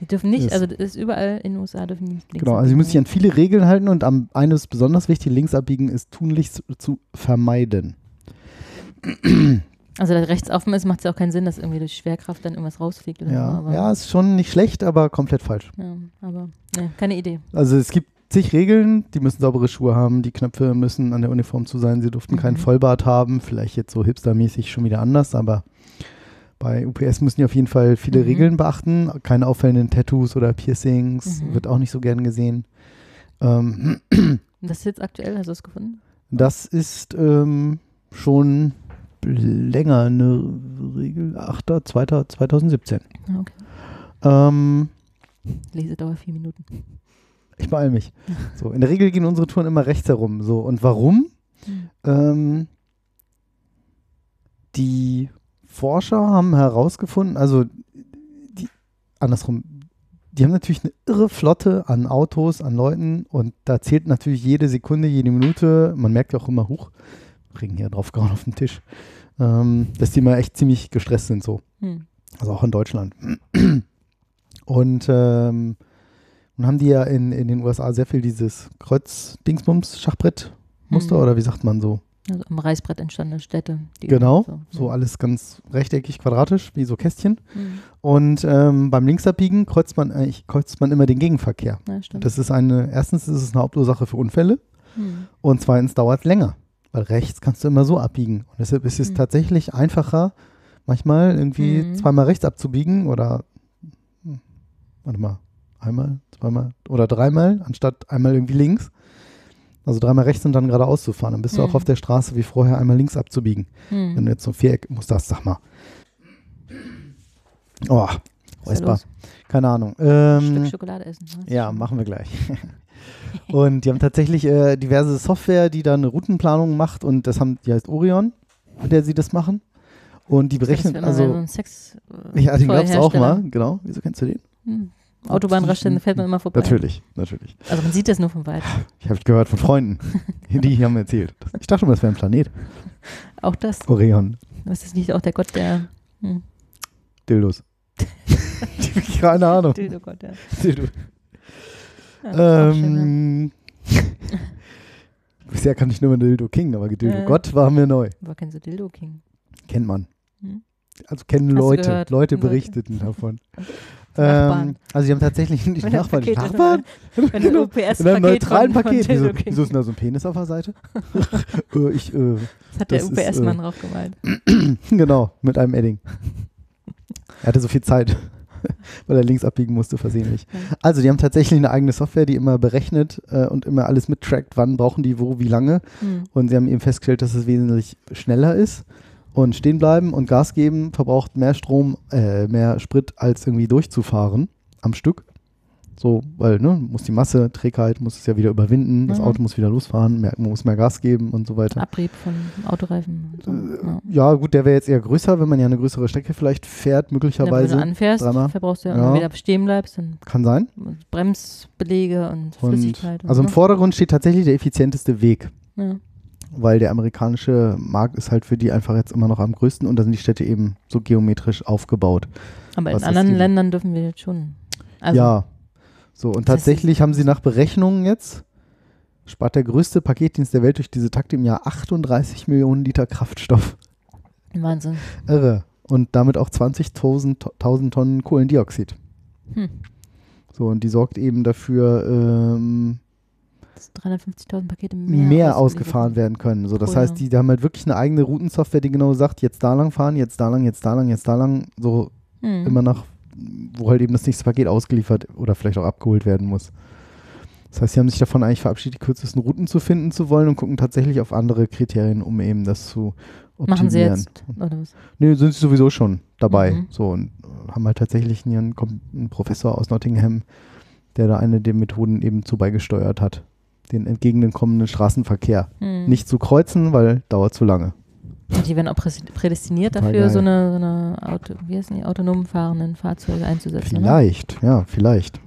Die dürfen nicht, ist- also das ist überall in den USA dürfen die nicht links Genau, also sie müssen sich abbiegen. an viele Regeln halten und am eines besonders wichtig, links abbiegen, ist tunlichst zu vermeiden. Also da rechts offen ist, macht es ja auch keinen Sinn, dass irgendwie durch Schwerkraft dann irgendwas rausfliegt oder so. Ja, Aber, ja, ist schon nicht schlecht, aber komplett falsch. ja, aber ne, keine Idee. Also es gibt zig Regeln, die müssen saubere Schuhe haben, die Knöpfe müssen an der Uniform zu sein, sie durften keinen Mhm. Vollbart haben, vielleicht jetzt so hipstermäßig schon wieder anders, aber bei UPS müssen die auf jeden Fall viele Mhm. Regeln beachten, keine auffällenden Tattoos oder Piercings, Mhm. wird auch nicht so gern gesehen. Ähm, das ist jetzt aktuell, hast du es gefunden? Das ist ähm, schon länger eine Regel. 8. 2. 2017. Ah, okay. Ähm, Lesedauer vier Minuten. ich beeile mich. So, in der Regel gehen unsere Touren immer rechts herum. So, und warum? Hm. Ähm, die Forscher haben herausgefunden, also die, andersrum, die haben natürlich eine irre Flotte an Autos, an Leuten und da zählt natürlich jede Sekunde, jede Minute, man merkt ja auch immer, hoch, Regen hier drauf gehauen auf den Tisch, ähm, dass die immer echt ziemlich gestresst sind so. Hm. Also auch in Deutschland. Und ähm, nun haben die ja in, in den USA sehr viel dieses Kreuz-Dingsbums-Schachbrett-Muster Mhm. oder wie sagt man so? Also am Reißbrett entstandene Städte. Genau, So, so alles ganz rechteckig, quadratisch, wie so Kästchen. Hm. Und ähm, beim Linksabbiegen kreuzt man eigentlich kreuzt man immer den Gegenverkehr. Ja. Das ist eine, erstens ist es eine Hauptursache für Unfälle Hm. und zweitens dauert es länger. Weil rechts kannst du immer so abbiegen. Und deshalb ist es Mhm. tatsächlich einfacher, manchmal irgendwie Mhm. zweimal rechts abzubiegen oder hm, warte mal, einmal, zweimal oder dreimal, anstatt einmal irgendwie links. Also dreimal rechts und dann geradeaus zu fahren. Dann bist du auch Mhm. auf der Straße wie vorher einmal links abzubiegen. Wenn Hm. du jetzt so ein Viereck musst, das sag mal. Oh, Räusper. Keine Ahnung. Stück Ähm, Schokolade essen. ne? Ja, machen wir gleich. und die haben tatsächlich äh, diverse Software, die da eine Routenplanung macht und das haben, die heißt Orion, mit der sie das machen. Und die berechnen, so also, ein Sex. äh, ja, den gab's auch Toy-Hersteller. mal, genau. Wieso kennst du den? Hm. Autobahnraststätten fährt man immer vorbei. Natürlich, natürlich. Also man sieht das nur von weit. Ich habe gehört von Freunden, die haben mir erzählt. Ich dachte immer, das wäre ein Planet. Auch das. Orion, Was ist nicht auch der Gott der. Hm. Dildos. Keine Ahnung. Dildo Gott, ja. Dildo. ja das? Ähm, bisher kann ich nur mal Dildo King, aber Dildo Äh. Gott war mir neu. War kein so Dildo King. Kennt man. Hm. Also kennen Hast? Leute Leute. berichteten davon. Ähm, also die haben tatsächlich nicht der Nachbarn, die Nachbarn. Wenn ein In einem neutralen Paket. Wieso, wieso ist denn da so ein Penis auf der Seite? äh, ich, äh, Das hat der UPS-Mann äh, drauf gemalt. genau, mit einem Edding. Er hatte so viel Zeit, weil er links abbiegen musste, versehentlich. Also, die haben tatsächlich eine eigene Software, die immer berechnet äh, und immer alles mittrackt, wann brauchen die wo, wie lange. Hm. Und sie haben eben festgestellt, dass es wesentlich schneller ist. Und stehen bleiben und Gas geben verbraucht mehr Strom, äh, mehr Sprit, als irgendwie durchzufahren am Stück. So, weil, ne, muss die Masse, Trägheit, muss es ja wieder überwinden, das Mhm. Auto muss wieder losfahren, mehr, muss mehr Gas geben und so weiter. Abrieb von Autoreifen. So. Äh, ja. Gut, der wäre jetzt eher größer, wenn man ja eine größere Strecke vielleicht fährt, Ja, wenn möglicherweise. du anfährst, dreimal. verbrauchst du ja, Ja. wenn du wieder stehen bleibst, dann Kann sein. Bremsbelege und Und, Flüssigkeit. und also im so. Vordergrund steht tatsächlich der effizienteste Weg, ja. Weil der amerikanische Markt ist halt für die einfach jetzt immer noch am größten und da sind die Städte eben so geometrisch aufgebaut. Aber in anderen Ländern dürfen wir jetzt schon. Also, ja. So, und tatsächlich haben sie nach Berechnungen jetzt, spart der größte Paketdienst der Welt durch diese Takte im Jahr 38 Millionen Liter Kraftstoff. Wahnsinn. Irre. Und damit auch 20.000 To- 1000 Tonnen Kohlendioxid. Hm. So, und die sorgt eben dafür, ähm, 350.000 Pakete mehr, mehr, ausgefahren werden können. So, das Cool, heißt, ja. die haben halt wirklich eine eigene Routensoftware, die genau sagt, jetzt da lang fahren, jetzt da lang, jetzt da lang, jetzt da lang, so Hm. immer nach, wo halt eben das nächste Paket ausgeliefert oder vielleicht auch abgeholt werden muss. Das heißt, sie haben sich davon eigentlich verabschiedet, die kürzesten Routen zu finden zu wollen und gucken tatsächlich auf andere Kriterien, um eben das zu optimieren. Machen sie jetzt, oder was? Nee, sind sie sowieso schon dabei. Mhm. So und äh, haben halt tatsächlich einen, einen Professor aus Nottingham, der da eine der Methoden eben zu beigesteuert hat, den entgegenkommenden Straßenverkehr Hm. nicht zu kreuzen, weil dauert zu lange. Und die werden auch prädestiniert dafür, so eine, so eine Auto, wie heißen die, autonom fahrenden Fahrzeuge einzusetzen. Ne? Vielleicht, ja, vielleicht.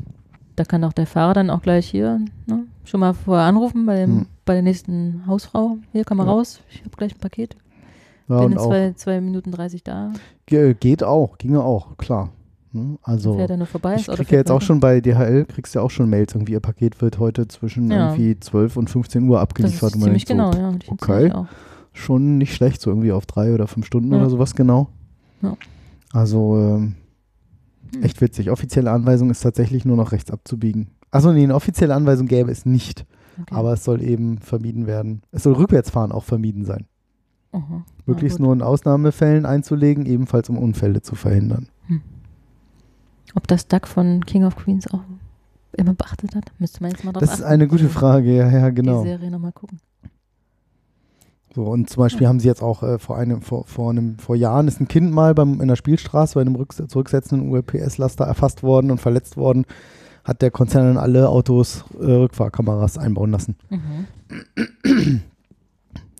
Da kann auch der Fahrer dann auch gleich hier ne, schon mal vorher anrufen bei, dem, Hm. bei der nächsten Hausfrau. Hier, komm mal Ja. raus, ich habe gleich ein Paket. Ja, Bin in zwei, zwei Minuten 30 da. ge geht auch, ginge auch, klar. Hm, Also ich das Auto krieg ja jetzt auch schon bei DHL, kriegst ja auch schon Mails, irgendwie ihr Paket wird heute zwischen Ja. irgendwie 12 und 15 Uhr Das abgeliefert. ist Und man ziemlich denkt so, genau, ja. Okay. schon nicht schlecht, so irgendwie auf drei oder fünf Stunden Ja. oder sowas genau. Ja. Also ähm, Hm. echt witzig. Offizielle Anweisung ist tatsächlich nur noch rechts abzubiegen. Achso, nee, eine offizielle Anweisung gäbe es nicht. Okay. Aber es soll eben vermieden werden. Es soll Rückwärtsfahren auch vermieden sein. Aha. Möglichst nur in Ausnahmefällen einzulegen, ebenfalls um Unfälle zu verhindern. Ob das Duck von King of Queens auch immer beachtet hat, müsste man jetzt mal drauf Das ist achten. eine gute Frage, ja, ja, Die genau. Serie nochmal gucken. So, und zum Beispiel haben sie jetzt auch äh, vor einem, vor, vor einem, vor Jahren ist ein Kind mal beim, in der Spielstraße bei einem rück, zurücksetzenden ULPS-Laster erfasst worden und verletzt worden. Hat der Konzern in alle Autos äh, Rückfahrkameras einbauen lassen. Mhm.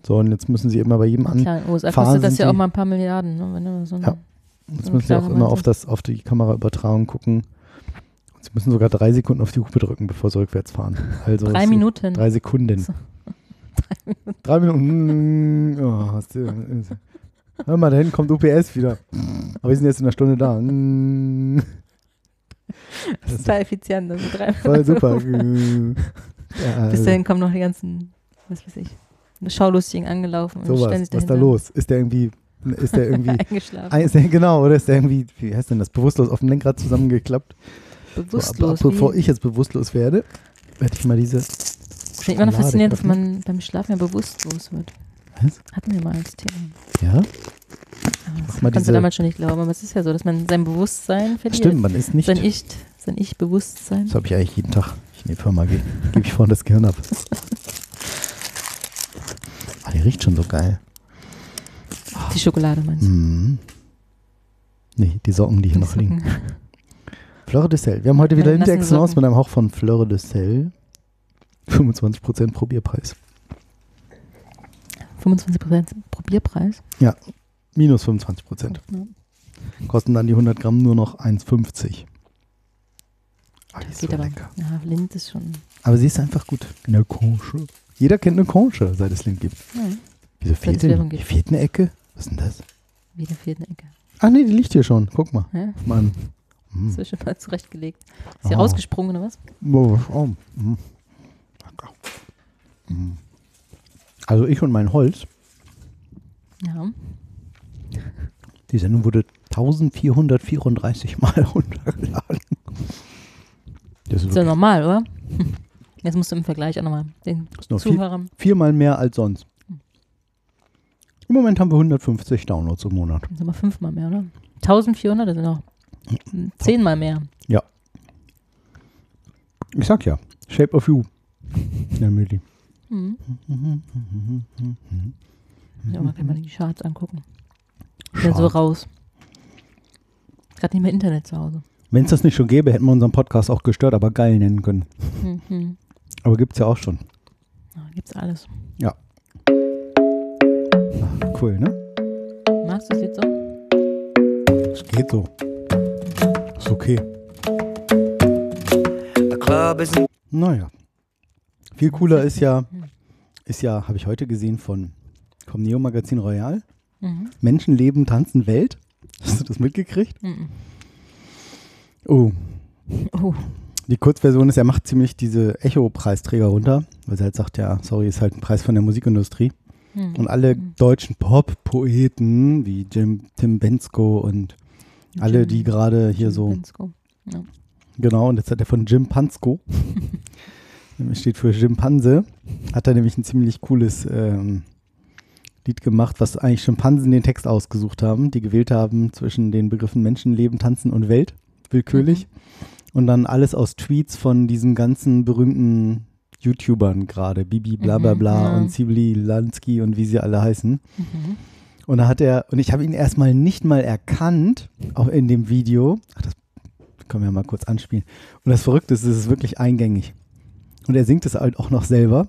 So, und jetzt müssen sie immer bei jedem an. Klar, in USA kostet das ja auch die- mal ein paar Milliarden. Ne? Wenn du so ein, Ja. Jetzt so müssen sie auch immer auf, das, auf die Kameraübertragung gucken. Und sie müssen sogar drei Sekunden auf die Hupe drücken, bevor sie rückwärts fahren. Also Drei Minuten. Drei Sekunden. So. Drei Minuten. Oh, hast du, hör mal, da hinten kommt UPS wieder. Aber wir sind jetzt in einer Stunde da. Das ist total effizient. Also drei Voll super. Ja, Bis dahin kommen noch die ganzen, was weiß ich, Schaulustigen angelaufen sowas. sich Was ist da los? Ist der irgendwie, ist der irgendwie, Eingeschlafen. Ah, ist der, genau, oder ist der irgendwie, wie heißt denn das, bewusstlos auf dem Lenkrad zusammengeklappt? Bewusstlos. So, ab, ab, bevor ich jetzt bewusstlos werde, werde ich mal diese, Ich bin immer noch fasziniert, dass man beim Schlafen ja bewusstlos wird. Was? Hatten wir mal als Thema. ja, mach das kannst diese- du damals schon nicht glauben, aber es ist ja so, dass man sein Bewusstsein verliert. stimmt, man ist nicht, Sein Ich, sein Ich-Bewusstsein. das habe ich eigentlich jeden Tag, ich in die Firma gehe, gebe ich vorne das Gehirn ab. Ah, die riecht schon so geil. Die Schokolade meinst du? Mhm. Nee, die Socken, die hier Die noch liegen. Socken. Fleur de Sel. Wir haben heute wieder Meine nassen Interexen aus Socken. mit einem Hauch von Fleur de Sel. 25% Probierpreis. 25% Probierpreis. Minus 25%. Ja. Kosten dann die 100 Gramm nur noch 1,50. Ah, die Das geht so aber. lecker. Ja, Lind ist schon. Aber sie ist einfach gut. Eine Conche. Jeder kennt eine Conche, seit es Lind gibt. Ja, Wieso es fehlt denn? fehlt eine Ecke? Was ist denn das? wieder fehlt eine Ecke. Ah, nee, die liegt hier schon. Guck mal. Ja? Mann. Das Mm. ist schon mal zurechtgelegt. Ist sie Oh. rausgesprungen oder was? Oh, oh. Lecker. Mm. Also ich und mein Holz. Ja. Die Sendung wurde 1434 Mal runtergeladen. Das ist Ist ja normal, oder? Jetzt musst du im Vergleich auch nochmal den Zuhörern. viermal mehr als sonst. Im Moment haben wir 150 Downloads im Monat. Das sind aber fünfmal mehr, oder? 1400, das sind noch zehnmal mehr. Ich sag ja, Shape of You. Ja, Müdi. Mhm. Ja, man kann mal die Charts angucken. Dann so Schade. raus. Gerade nicht mehr Internet zu Hause. Wenn es das nicht schon gäbe, hätten wir unseren Podcast auch gestört, aber geil nennen können. Mhm. Aber gibt's ja auch schon. Ja, gibt's alles. Cool, ne? Magst du das jetzt so? Es geht so. Ist okay. The club isn't Naja. Viel cooler ist ja, ist ja, habe ich heute gesehen von vom Neo Magazin Royal. Mhm. Menschen leben, tanzen, Welt. Hast du das mitgekriegt? Mhm. Oh, Oh, die Kurzversion ist, er macht ziemlich diese Echo-Preisträger runter, weil er halt sagt, ja, sorry, ist halt ein Preis von der Musikindustrie. Mhm. Und alle Mhm. deutschen Pop-Poeten wie Jim, Tim Bensko und alle, Jim- die gerade hier Jim so, Bensko. Ja. genau, und jetzt hat er von Jim Pansko, steht für Schimpanse, hat er nämlich ein ziemlich cooles ähm, Lied gemacht, was eigentlich Schimpansen den Text ausgesucht haben, die gewählt haben zwischen den Begriffen Menschenleben, Tanzen und Welt, willkürlich. Und dann alles aus Tweets von diesen ganzen berühmten YouTubern gerade, Bibi bla bla Mhm, bla ja. und Sibli Lansky und wie sie alle heißen. Mhm. Und da hat er, und ich habe ihn erstmal nicht mal erkannt, auch in dem Video. Ach, das können wir ja mal kurz anspielen. Und das Verrückte ist, es ist wirklich eingängig. Und er singt es halt auch noch selber.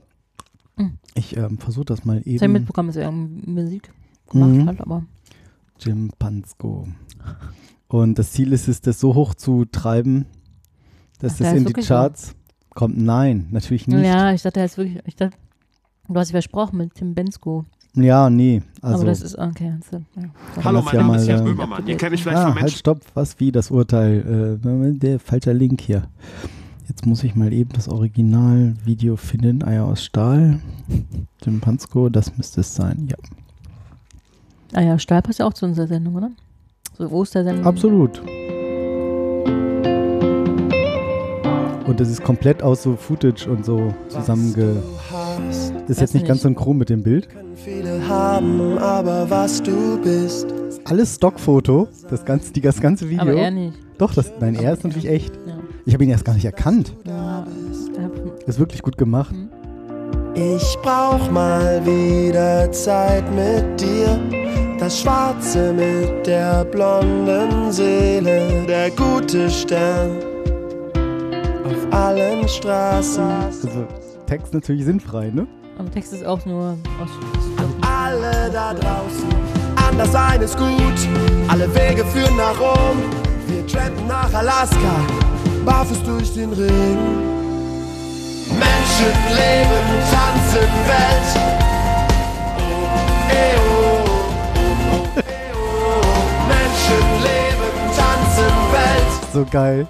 Mhm. Ich ähm, versuche das mal Ich habe eben. mitbekommen, dass er Musik gemacht Mhm. hat, aber Jim Pansko. Und das Ziel ist es, das so hoch zu treiben, dass Ach, das in die wirklich so? Kommt. Nein, natürlich nicht. ja, ich dachte, er ist wirklich, ich dachte, du hast dich versprochen mit Tim Bensko. Ja, nee. Also, aber das ist, okay. Also, ja. Hallo, mein ja Name ist mal, Jan Böhmermann. Ihr kennt mich vielleicht ah, von halt, Menschen. stopp. Was, wie, das Urteil? Äh, der falscher Link hier. Jetzt muss ich mal eben das Originalvideo finden. Eier aus Stahl. Jim Pansko, das müsste es sein. Ja, Ah ja, Stahl passt ja auch zu unserer Sendung, oder? So Ostersendung. absolut. Und das ist komplett aus so Footage und so zusammenge... Das ist jetzt nicht ganz synchron mit dem Bild. Haben, aber was du bist. Alles Stockfoto, das ganze, die, das ganze Video. Aber er nicht. Doch, das, nein, er ist natürlich echt. Ja. Ich habe ihn erst gar nicht erkannt. ja. Er Ist wirklich gut gemacht. Mhm. Ich brauch mal wieder Zeit mit dir. Das Schwarze mit der blonden Seele, der gute Stern auf allen Straßen. Also, Text natürlich sinnfrei, ne? Aber Text ist auch nur aus. Alle da draußen, anders sein ist gut. Alle Wege führen nach Rom. Wir trampen nach Alaska, barfuß durch den Regen. Menschen leben, tanzen, Welt. Oh, eh, oh, oh, eh, oh. Menschen leben, tanzen, Welt. So geil.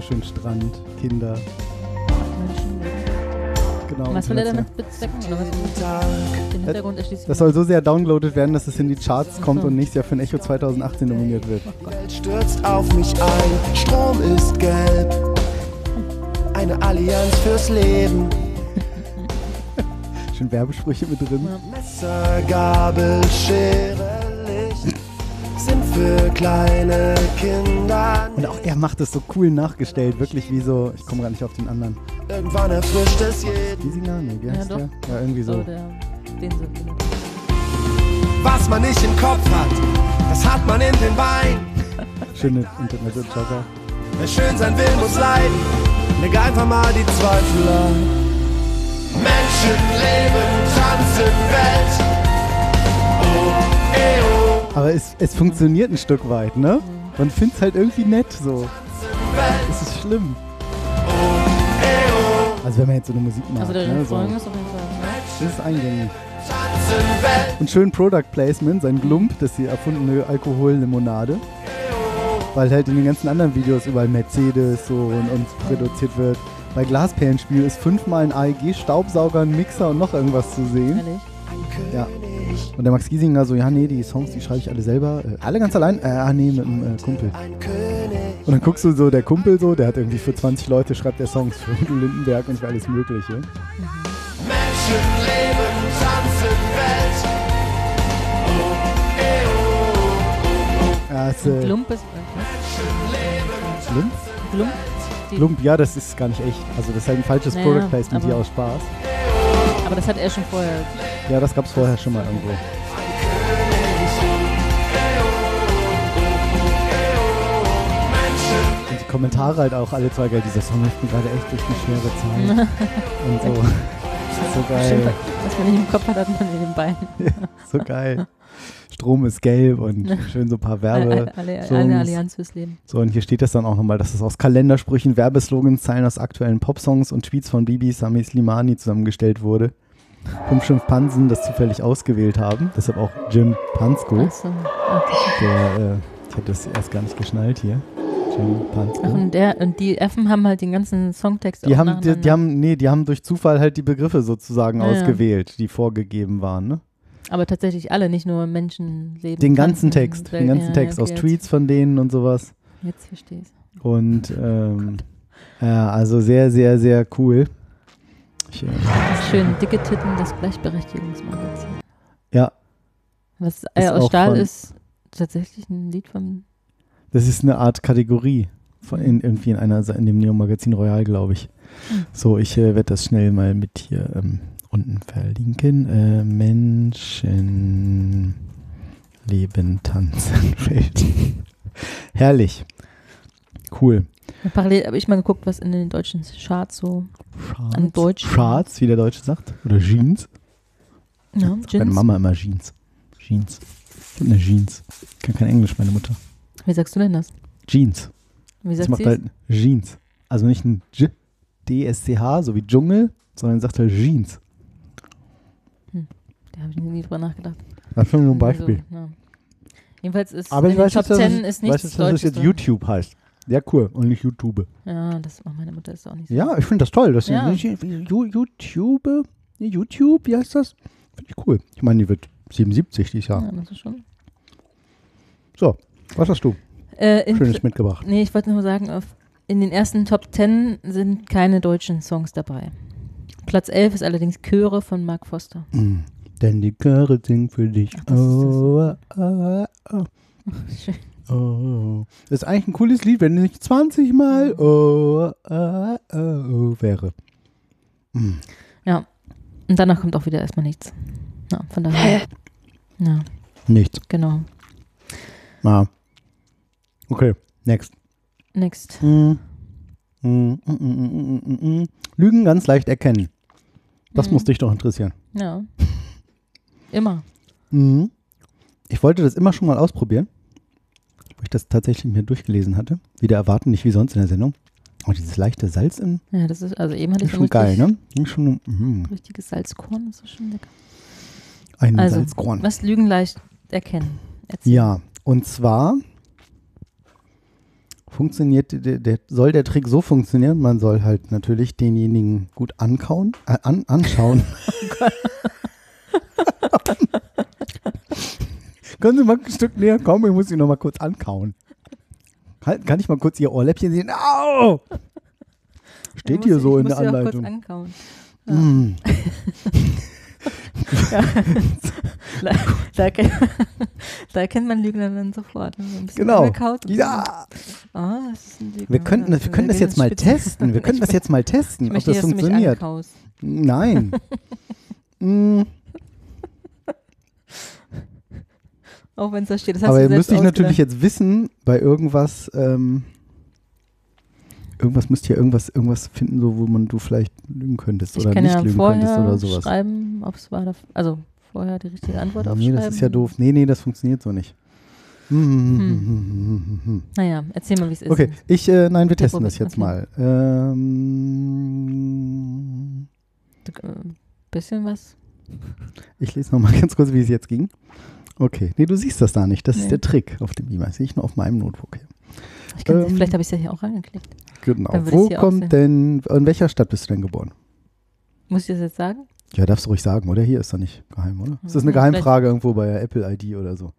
So schön Strand, Kinder. Genau. Was will er damit bezwecken? Oder was den Hintergrund erschließt? Das soll so sehr downloadet werden, dass es in die Charts kommt und nächstes Jahr für ein Echo 2018 nominiert wird. Die Welt stürzt auf mich ein, Strom ist gelb. Eine Allianz fürs Leben. Schön Werbesprüche mit drin. Messer, Gabel, Schere, für kleine Kinder. Und auch er macht es so cool nachgestellt, wirklich wie so, ich komme gar nicht auf den anderen. Irgendwann erfrischt es jeden. Giesinger? Nee, wie Ja, heißt doch. der? Ja, irgendwie So, so. der, den so. Was man nicht im Kopf hat, das hat man in den Beinen. Schöne Internet und Jogger. Wer schön sein will, muss leiden. Leg einfach mal die Zweifel an. Menschen leben, tanzen, Welt. Oh, eh, oh, Aber es, es funktioniert ein Stück weit, ne? Man findet es halt irgendwie nett so. Es ist schlimm. Also wenn man jetzt so eine Musik macht, Also der ne? So. Ist auf jeden Fall. Das ist eingängig. Und schön Product Placement, sein Glump, das ist die erfundene Alkohollimonade. Weil halt in den ganzen anderen Videos überall Mercedes so und, und reduziert wird. Bei Glasperlenspiel ist fünfmal ein AEG, Staubsauger, ein Mixer und noch irgendwas zu sehen. Ehrlich? Ja. Und der Max Giesinger so, ja nee, die Songs, die schreibe ich alle selber. Äh, alle ganz allein? Äh, ah nee, mit dem äh, Kumpel. Und dann guckst du so, der Kumpel so, der hat irgendwie für 20 Leute, schreibt der Songs für Lindenberg und für alles mögliche. Menschen leben, tanzen, Welt. Oh, eh, oh, Ja, ist, äh, Glump ist. Glump? Glump? Glump, ja, das ist gar nicht echt. Also das ist halt ein falsches Naja, Product Placement hier aber- aus Spaß. Aber das hat er schon vorher. Ja, das gab's vorher schon mal irgendwo. Und die Kommentare halt auch alle zwei geil. Dieser Song hilft mir gerade echt durch eine schwere Zeit. Und so. so geil. was man nicht im Kopf hat, hat man in den Beinen. So geil. Strom ist gelb und schön so ein paar Werbe. Alle, alle, eine Allianz fürs Leben. So, und hier steht das dann auch nochmal, dass es aus Kalendersprüchen, Werbeslogans, Zeilen aus aktuellen Popsongs und Tweets von Bibi Sami Slimani zusammengestellt wurde. Fünf Schimpansen das zufällig ausgewählt haben. Deshalb auch Jim Pansko. Achso. Okay. Der, äh, ich hatte das erst gar nicht geschnallt hier. Jim Pansko. Ach, und, der, und die Affen haben halt den ganzen Songtext die auch haben, die, die haben, nee, die haben durch Zufall halt die Begriffe sozusagen Ja, ja. ausgewählt, die vorgegeben waren, ne? Aber tatsächlich alle, nicht nur Menschenleben. Den ganzen Text, den ganzen ja, Text okay, aus Tweets von denen und sowas. Jetzt verstehe ich Und ähm, ja, also sehr, sehr, sehr cool. Ich, äh, Schön, dicke Titten, das Gleichberechtigungsmagazin. ja, Was äh, Ist aus Stahl von- ist tatsächlich ein Lied von. das ist eine Art Kategorie von in, irgendwie in einer in dem Neo Magazin Royal, glaube ich. Hm. So, ich äh, werde das schnell mal mit hier ähm, unten verlinken. Äh, Menschen leben, tanzen, Welt. Herrlich. Cool. Parallel habe ich mal geguckt, was in den deutschen Charts so. Charts, An Deutsch. Charts, wie der Deutsche sagt. Oder Jeans. Ja, Meine Gins. Mama immer Jeans. Jeans. Ich hab eine Jeans. Kann kein Englisch, meine Mutter. Wie sagst du denn das? Jeans. Wie Das sagt macht sie? halt Jeans. Also nicht ein J, D-S-C-H, so wie Dschungel, sondern sagt halt Jeans. Da habe ich nie drüber nachgedacht. Das ist nur ein Also, Beispiel. ja. Jedenfalls ist Aber in ich weiß Top jetzt, dass, 10 es, ist weiß nichts jetzt, dass Deutsches jetzt. YouTube heißt. Ja, cool. Und nicht YouTube. Ja, das macht meine Mutter ist auch nicht so. Ja, ich finde das toll. Das Ja. Ju- YouTube. YouTube, wie heißt das? Finde ich cool. Ich meine, die wird 77 dieses Jahr. Ja, das ist schon. So, was hast du Äh, in, Schönes mitgebracht? nee, ich wollte nur sagen, auf, in den ersten Top 10 sind keine deutschen Songs dabei. Platz 11 ist allerdings Chöre von Mark Foster. Mm. Denn die Chöre singen für dich. Ach, das ist das. Oh, oh, oh, oh. Schön. Oh. Das ist eigentlich ein cooles Lied, wenn nicht 20 Mal oh, oh, oh wäre. Ja. Und danach kommt auch wieder erstmal nichts. Ja, von daher. Ja, Nichts. genau. Ah. Okay, next. Next. Mm. Lügen ganz leicht erkennen. Das Mhm. muss dich doch interessieren. Ja. Immer. Mhm. Ich wollte das immer schon mal ausprobieren, wo ich das tatsächlich mir durchgelesen hatte. Wieder erwarten, nicht wie sonst in der Sendung. Aber dieses leichte Salz im Ja, das ist, also eben hatte ich schon ein geil, richtig, ne? Schon, mhm. richtiges Salzkorn, das ist schon lecker. Ein Also, Salzkorn. was Lügen leicht erkennen. Erzähl. Ja, und zwar funktioniert, der, der, soll der Trick so funktionieren, man soll halt natürlich denjenigen gut ankauen, äh, an, anschauen. Können Sie mal ein Stück näher kommen? Ich muss Sie noch mal kurz ankauen. Kann, kann ich mal kurz Ihr Ohrläppchen sehen? Au! Steht hier so ich in muss der sie auch Anleitung. Kurz ankauen. Mm. Da, da, erkennt, da erkennt man Lügner dann sofort. ne? Genau. Ja, das ein Lügner. wir könnten, Ja, wir können das jetzt mal Spitze. testen. Wir können das jetzt mal testen, ob das funktioniert. Nein. mm. Auch wenn es da steht. Das hast Aber du ihr selbst müsst ich natürlich ausgedacht. jetzt wissen, bei irgendwas, ähm, irgendwas müsst ihr irgendwas, irgendwas finden, so, wo man du vielleicht lügen könntest Ich oder kann nicht ja lügen könntest oder sowas. schreiben, ob es war. da- Also vorher die richtige Antwort nee, aufschreiben. das ist ja doof. Nee, nee, das funktioniert so nicht. Naja, erzähl mal, wie es ist. Okay, ich, äh, nein, wir Wir testen das jetzt mal. Ähm, äh, bisschen was. ich lese noch mal ganz kurz, wie es jetzt ging. Okay, nee, du siehst das da nicht. Das Nee. ist der Trick auf dem E-Mail. Sehe ich nur auf meinem Notebook hier. Ich kann, Ähm, vielleicht habe ich es ja hier auch angeklickt. Genau. Wo kommt denn, in welcher Stadt bist du denn geboren? Muss ich das jetzt sagen? Ja, darfst du ruhig sagen, oder? Hier ist doch nicht geheim, oder? Ist das eine Geheimfrage irgendwo bei Apple ID oder so?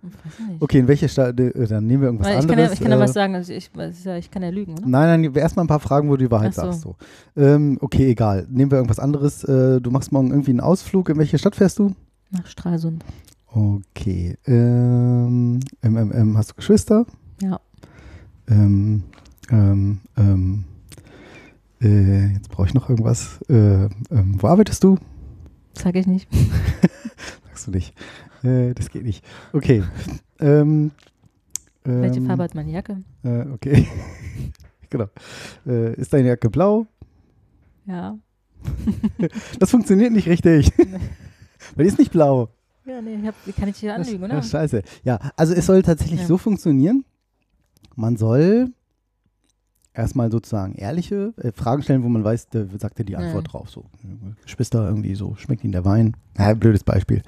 Okay, in welche Stadt? äh, Dann nehmen wir irgendwas ich, kann anderes. ja, ich kann ja äh, was sagen. Also ich, ich kann ja lügen, oder? Nein, nein, erstmal ein paar Fragen, wo du die Wahrheit so. sagst. So. Ähm, okay, egal. Nehmen wir irgendwas anderes. Äh, du machst morgen irgendwie einen Ausflug. In welche Stadt fährst du? Nach Stralsund. Okay. Ähm, ähm, hast du Geschwister? Ja. Ähm, ähm, ähm, äh, jetzt brauche ich noch irgendwas. Äh, ähm, wo arbeitest du? Sag ich nicht. Sagst du nicht. Äh, das geht nicht. Okay. Ähm, Welche ähm, Farbe hat meine Jacke? Äh, okay. genau. Äh, ist deine Jacke blau? Ja. Das funktioniert nicht richtig. Weil die ist nicht blau. Ja, nee, ich hab, kann ich hier anlügen, oder? scheiße. Ja, also es soll tatsächlich Ja. so funktionieren. Man soll erstmal sozusagen ehrliche äh, Fragen stellen, wo man weiß, da sagt er die Antwort Ja. drauf. So, Geschwister irgendwie so, schmeckt ihnen der Wein? Ja, blödes Beispiel.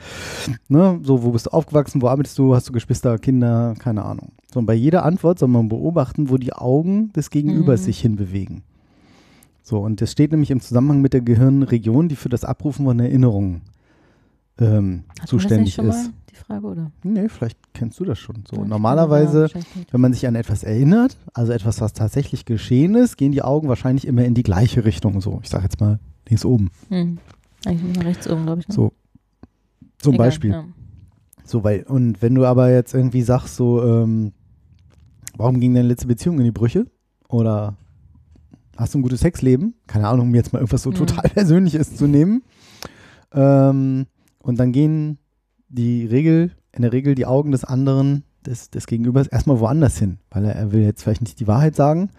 Ne, so, wo bist du aufgewachsen, wo arbeitest du, hast du Geschwister, Kinder, keine Ahnung. So, und bei jeder Antwort soll man beobachten, wo die Augen des Gegenübers Mhm. sich hinbewegen. So, und das steht nämlich im Zusammenhang mit der Gehirnregion, die für das Abrufen von Erinnerungen ähm, zuständig das nicht ist. schon mal, die Frage, oder? Nee, vielleicht kennst du das schon. So Ja, normalerweise, ja, wenn man sich an etwas erinnert, also etwas, was tatsächlich geschehen ist, gehen die Augen wahrscheinlich immer in die gleiche Richtung. So, ich sage jetzt mal links oben. Hm. Eigentlich immer rechts oben, glaube ich. Ne? So zum Egal, Beispiel. Ja. So, weil, und wenn du aber jetzt irgendwie sagst, so, ähm, warum ging deine letzte Beziehung in die Brüche? Oder hast du ein gutes Sexleben? Keine Ahnung, um jetzt mal irgendwas so Mhm. total Persönliches zu nehmen. Ähm, und dann gehen die Regel, in der Regel die Augen des anderen, des, des Gegenübers, erstmal woanders hin, weil er, er will jetzt vielleicht nicht die Wahrheit sagen,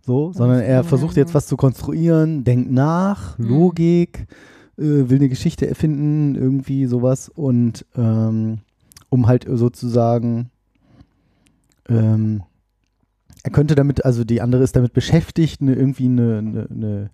so, sondern er versucht jetzt was zu konstruieren, denkt nach, Mhm. Logik, äh, will eine Geschichte erfinden, irgendwie sowas und ähm, um halt sozusagen ähm, er könnte damit, also die andere ist damit beschäftigt, eine, irgendwie eine, eine, eine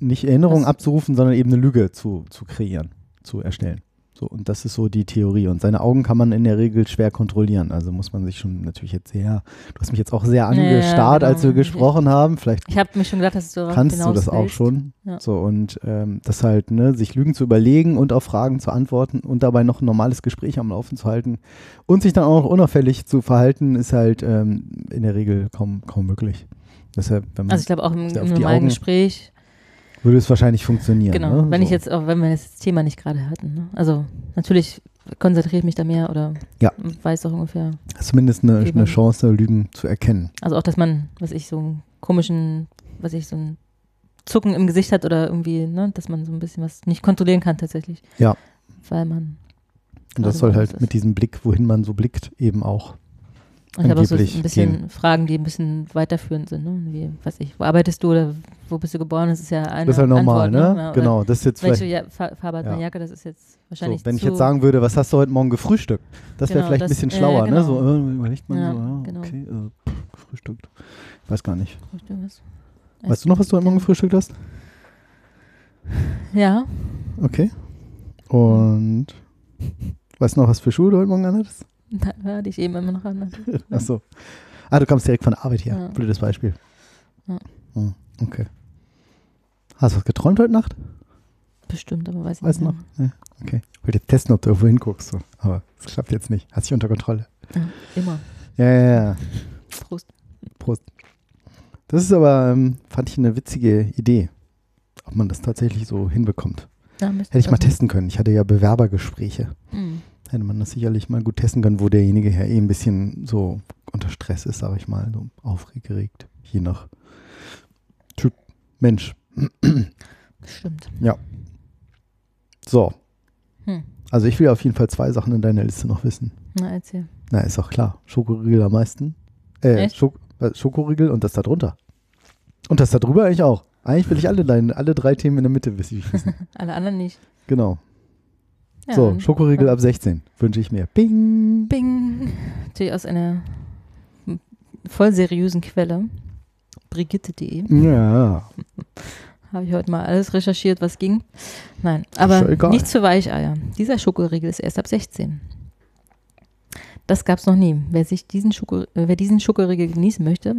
nicht Erinnerung Was- abzurufen, sondern eben eine Lüge zu, zu kreieren, zu erstellen. So, und das ist so die Theorie. Und seine Augen kann man in der Regel schwer kontrollieren. Also muss man sich schon natürlich jetzt sehr, du hast mich jetzt auch sehr Ja, ja, angestarrt, als wir genau. gesprochen haben. Vielleicht Ich habe mir schon gedacht, dass du kannst du das auch willst. schon. Ja. So, und ähm, das halt, ne, sich Lügen zu überlegen und auf Fragen zu antworten und dabei noch ein normales Gespräch am Laufen zu halten und sich dann auch noch unauffällig zu verhalten, ist halt ähm, in der Regel kaum, kaum möglich. Deshalb, Also ich glaube auch im, im normalen Augen- Gespräch, würde es wahrscheinlich funktionieren. genau, ne? wenn ich so. jetzt, auch wenn wir das Thema nicht gerade hatten. Ne? Also natürlich konzentriere ich mich da mehr oder Ja. weiß auch ungefähr. Zumindest eine, eine Chance, Lügen zu erkennen. Also auch, dass man, was ich, so einen komischen, was ich, so ein Zucken im Gesicht hat oder irgendwie, ne, dass man so ein bisschen was nicht kontrollieren kann tatsächlich. Ja. Weil man, Und das soll halt mit diesem Blick, wohin man so blickt, eben auch. Ich habe auch so ein bisschen gehen. Fragen, die ein bisschen weiterführend sind, ne? Wie, weiß ich, wo arbeitest du oder wo bist du geboren? Das ist ja eine Das ist halt normal, Antwort, ne? Oder genau, das ist jetzt Welche vielleicht. ja, Fa- Farbe hat Ja. meine Jacke? Das ist jetzt So, wahrscheinlich wenn ich jetzt sagen würde, was hast du heute Morgen gefrühstückt? Das wäre Genau, vielleicht ein das- bisschen ja, schlauer, ne? genau. So, äh, überlegt man Ja, so, ja, genau. okay, äh, pff, gefrühstückt. Ich weiß gar nicht. Weißt du noch, was du heute Morgen gefrühstückt hast? Ja, Okay. Und weißt du noch, was für Schuhe du heute Morgen anhattest? da hatte ich eben immer noch an. Ach so. Ah, du kommst direkt von der Arbeit hier. Ja. Blödes Beispiel. Ja. Hm, okay. Hast du was geträumt heute Nacht? Bestimmt, aber weiß ich Weißt du nicht. noch? Nee. Okay. Ich wollte jetzt testen, ob du irgendwo hinguckst. So. Aber es klappt jetzt nicht. Hast dich unter Kontrolle. Ja, immer. Ja, ja, ja. Prost. Prost. Das ist aber, ähm, fand ich eine witzige Idee. Ob man das tatsächlich so hinbekommt. Ja, Hätte ich mal testen können. Ich hatte ja Bewerbergespräche. Hm. Hätte man das sicherlich mal gut testen können, wo derjenige ja eh ein bisschen so unter Stress ist, sage ich mal, so aufgeregt, je nach Typ Mensch. Stimmt. So, Hm. also ich will auf jeden Fall zwei Sachen in deiner Liste noch wissen. Na, erzähl. Na, ist auch klar. Schokoriegel am meisten. Äh? Schok äh, Schokoriegel und das da drunter. Und das da drüber eigentlich auch. Eigentlich will ich alle deine, alle drei Themen in der Mitte wissen. Alle anderen nicht. genau. Ja, so, Schokoriegel ab 16 wünsche ich mir. Bing. Bing. Natürlich aus einer voll seriösen Quelle. Brigitte.de. Ja. Habe ich heute mal alles recherchiert, was ging. Nein, ja aber egal. nicht für Weicheier. Dieser Schokoriegel ist erst ab 16. Das gab es noch nie. Wer, sich diesen Schoko, äh, wer diesen Schokoriegel genießen möchte,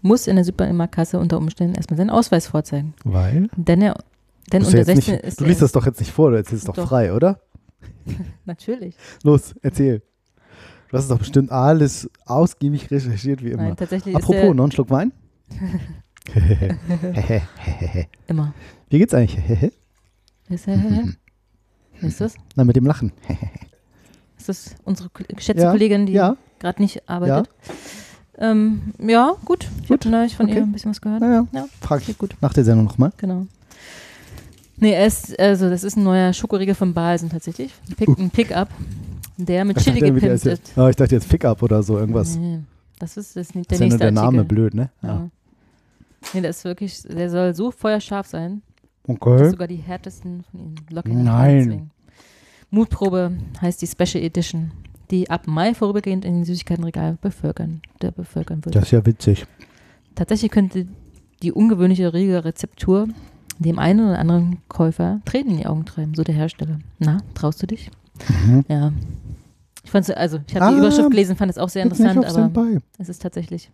muss in der Supermarktkasse unter Umständen erstmal seinen Ausweis vorzeigen. Weil? Denn, er, denn unter jetzt 16 nicht, ist du liest das doch jetzt nicht vor, du erzählst es doch, Doch. frei, oder? Natürlich. Los, erzähl. Du hast doch bestimmt alles ausgiebig recherchiert, wie immer. Nein, tatsächlich Apropos, noch einen Schluck Wein? immer. Wie geht's eigentlich? Ist, ist das? Na, mit dem Lachen. Ist das unsere geschätzte Ja, Kollegin, die Ja, gerade nicht arbeitet? Ja, ähm, ja gut. Ich Gut, habe neulich von okay. ihr ein bisschen was gehört. naja. Ja, Frag ich gut. nach der Sendung nochmal. Genau. Nee, er ist, also das ist ein neuer Schokoriegel von Balsen tatsächlich. Ein, Pick, ein Pickup, der mit Chili gepimpt ist ist. oh, ich dachte jetzt Pick-up oder so, irgendwas. Nee, das ist, das ist nicht Das der ist ja nur nächste der Name Artikel. blöd, ne? Ja. Nee, der ist wirklich, der soll so feuerscharf sein, dass Okay. sogar die härtesten von ihnen locker die Nein. Mutprobe heißt die Special Edition, die ab Mai vorübergehend in den Süßigkeitenregal bevölkern, der bevölkern wird. Das ist ja witzig. Tatsächlich könnte die ungewöhnliche Riegelrezeptur dem einen oder anderen Käufer Tränen in die Augen treiben, so der Hersteller. Na, traust du dich? Mhm. Ja. Ich fand's, also ich habe Ah, die Überschrift gelesen, fand es auch sehr interessant, aber Standby. es ist tatsächlich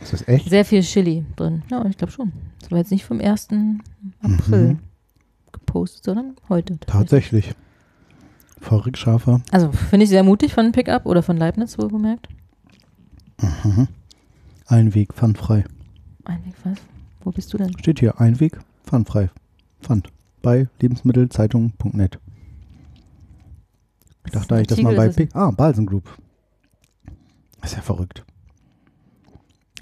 Ist das echt? sehr viel Chili drin. Ja, ich glaube schon. Das war jetzt nicht vom 1. April Mhm. gepostet, sondern heute. Tatsächlich. Verrückt scharfer. Also finde ich sehr mutig von Pickup oder von Leibniz, wohlgemerkt. Mhm. Ein Weg, pfandfrei. Ein Weg was? Wo bist du denn? Steht hier, ein Weg, pfandfrei. Pfand. Bei lebensmittelzeitung.net. Ich dachte eigentlich, dass man bei Pick. Ah, Balsen Group. ist ja verrückt.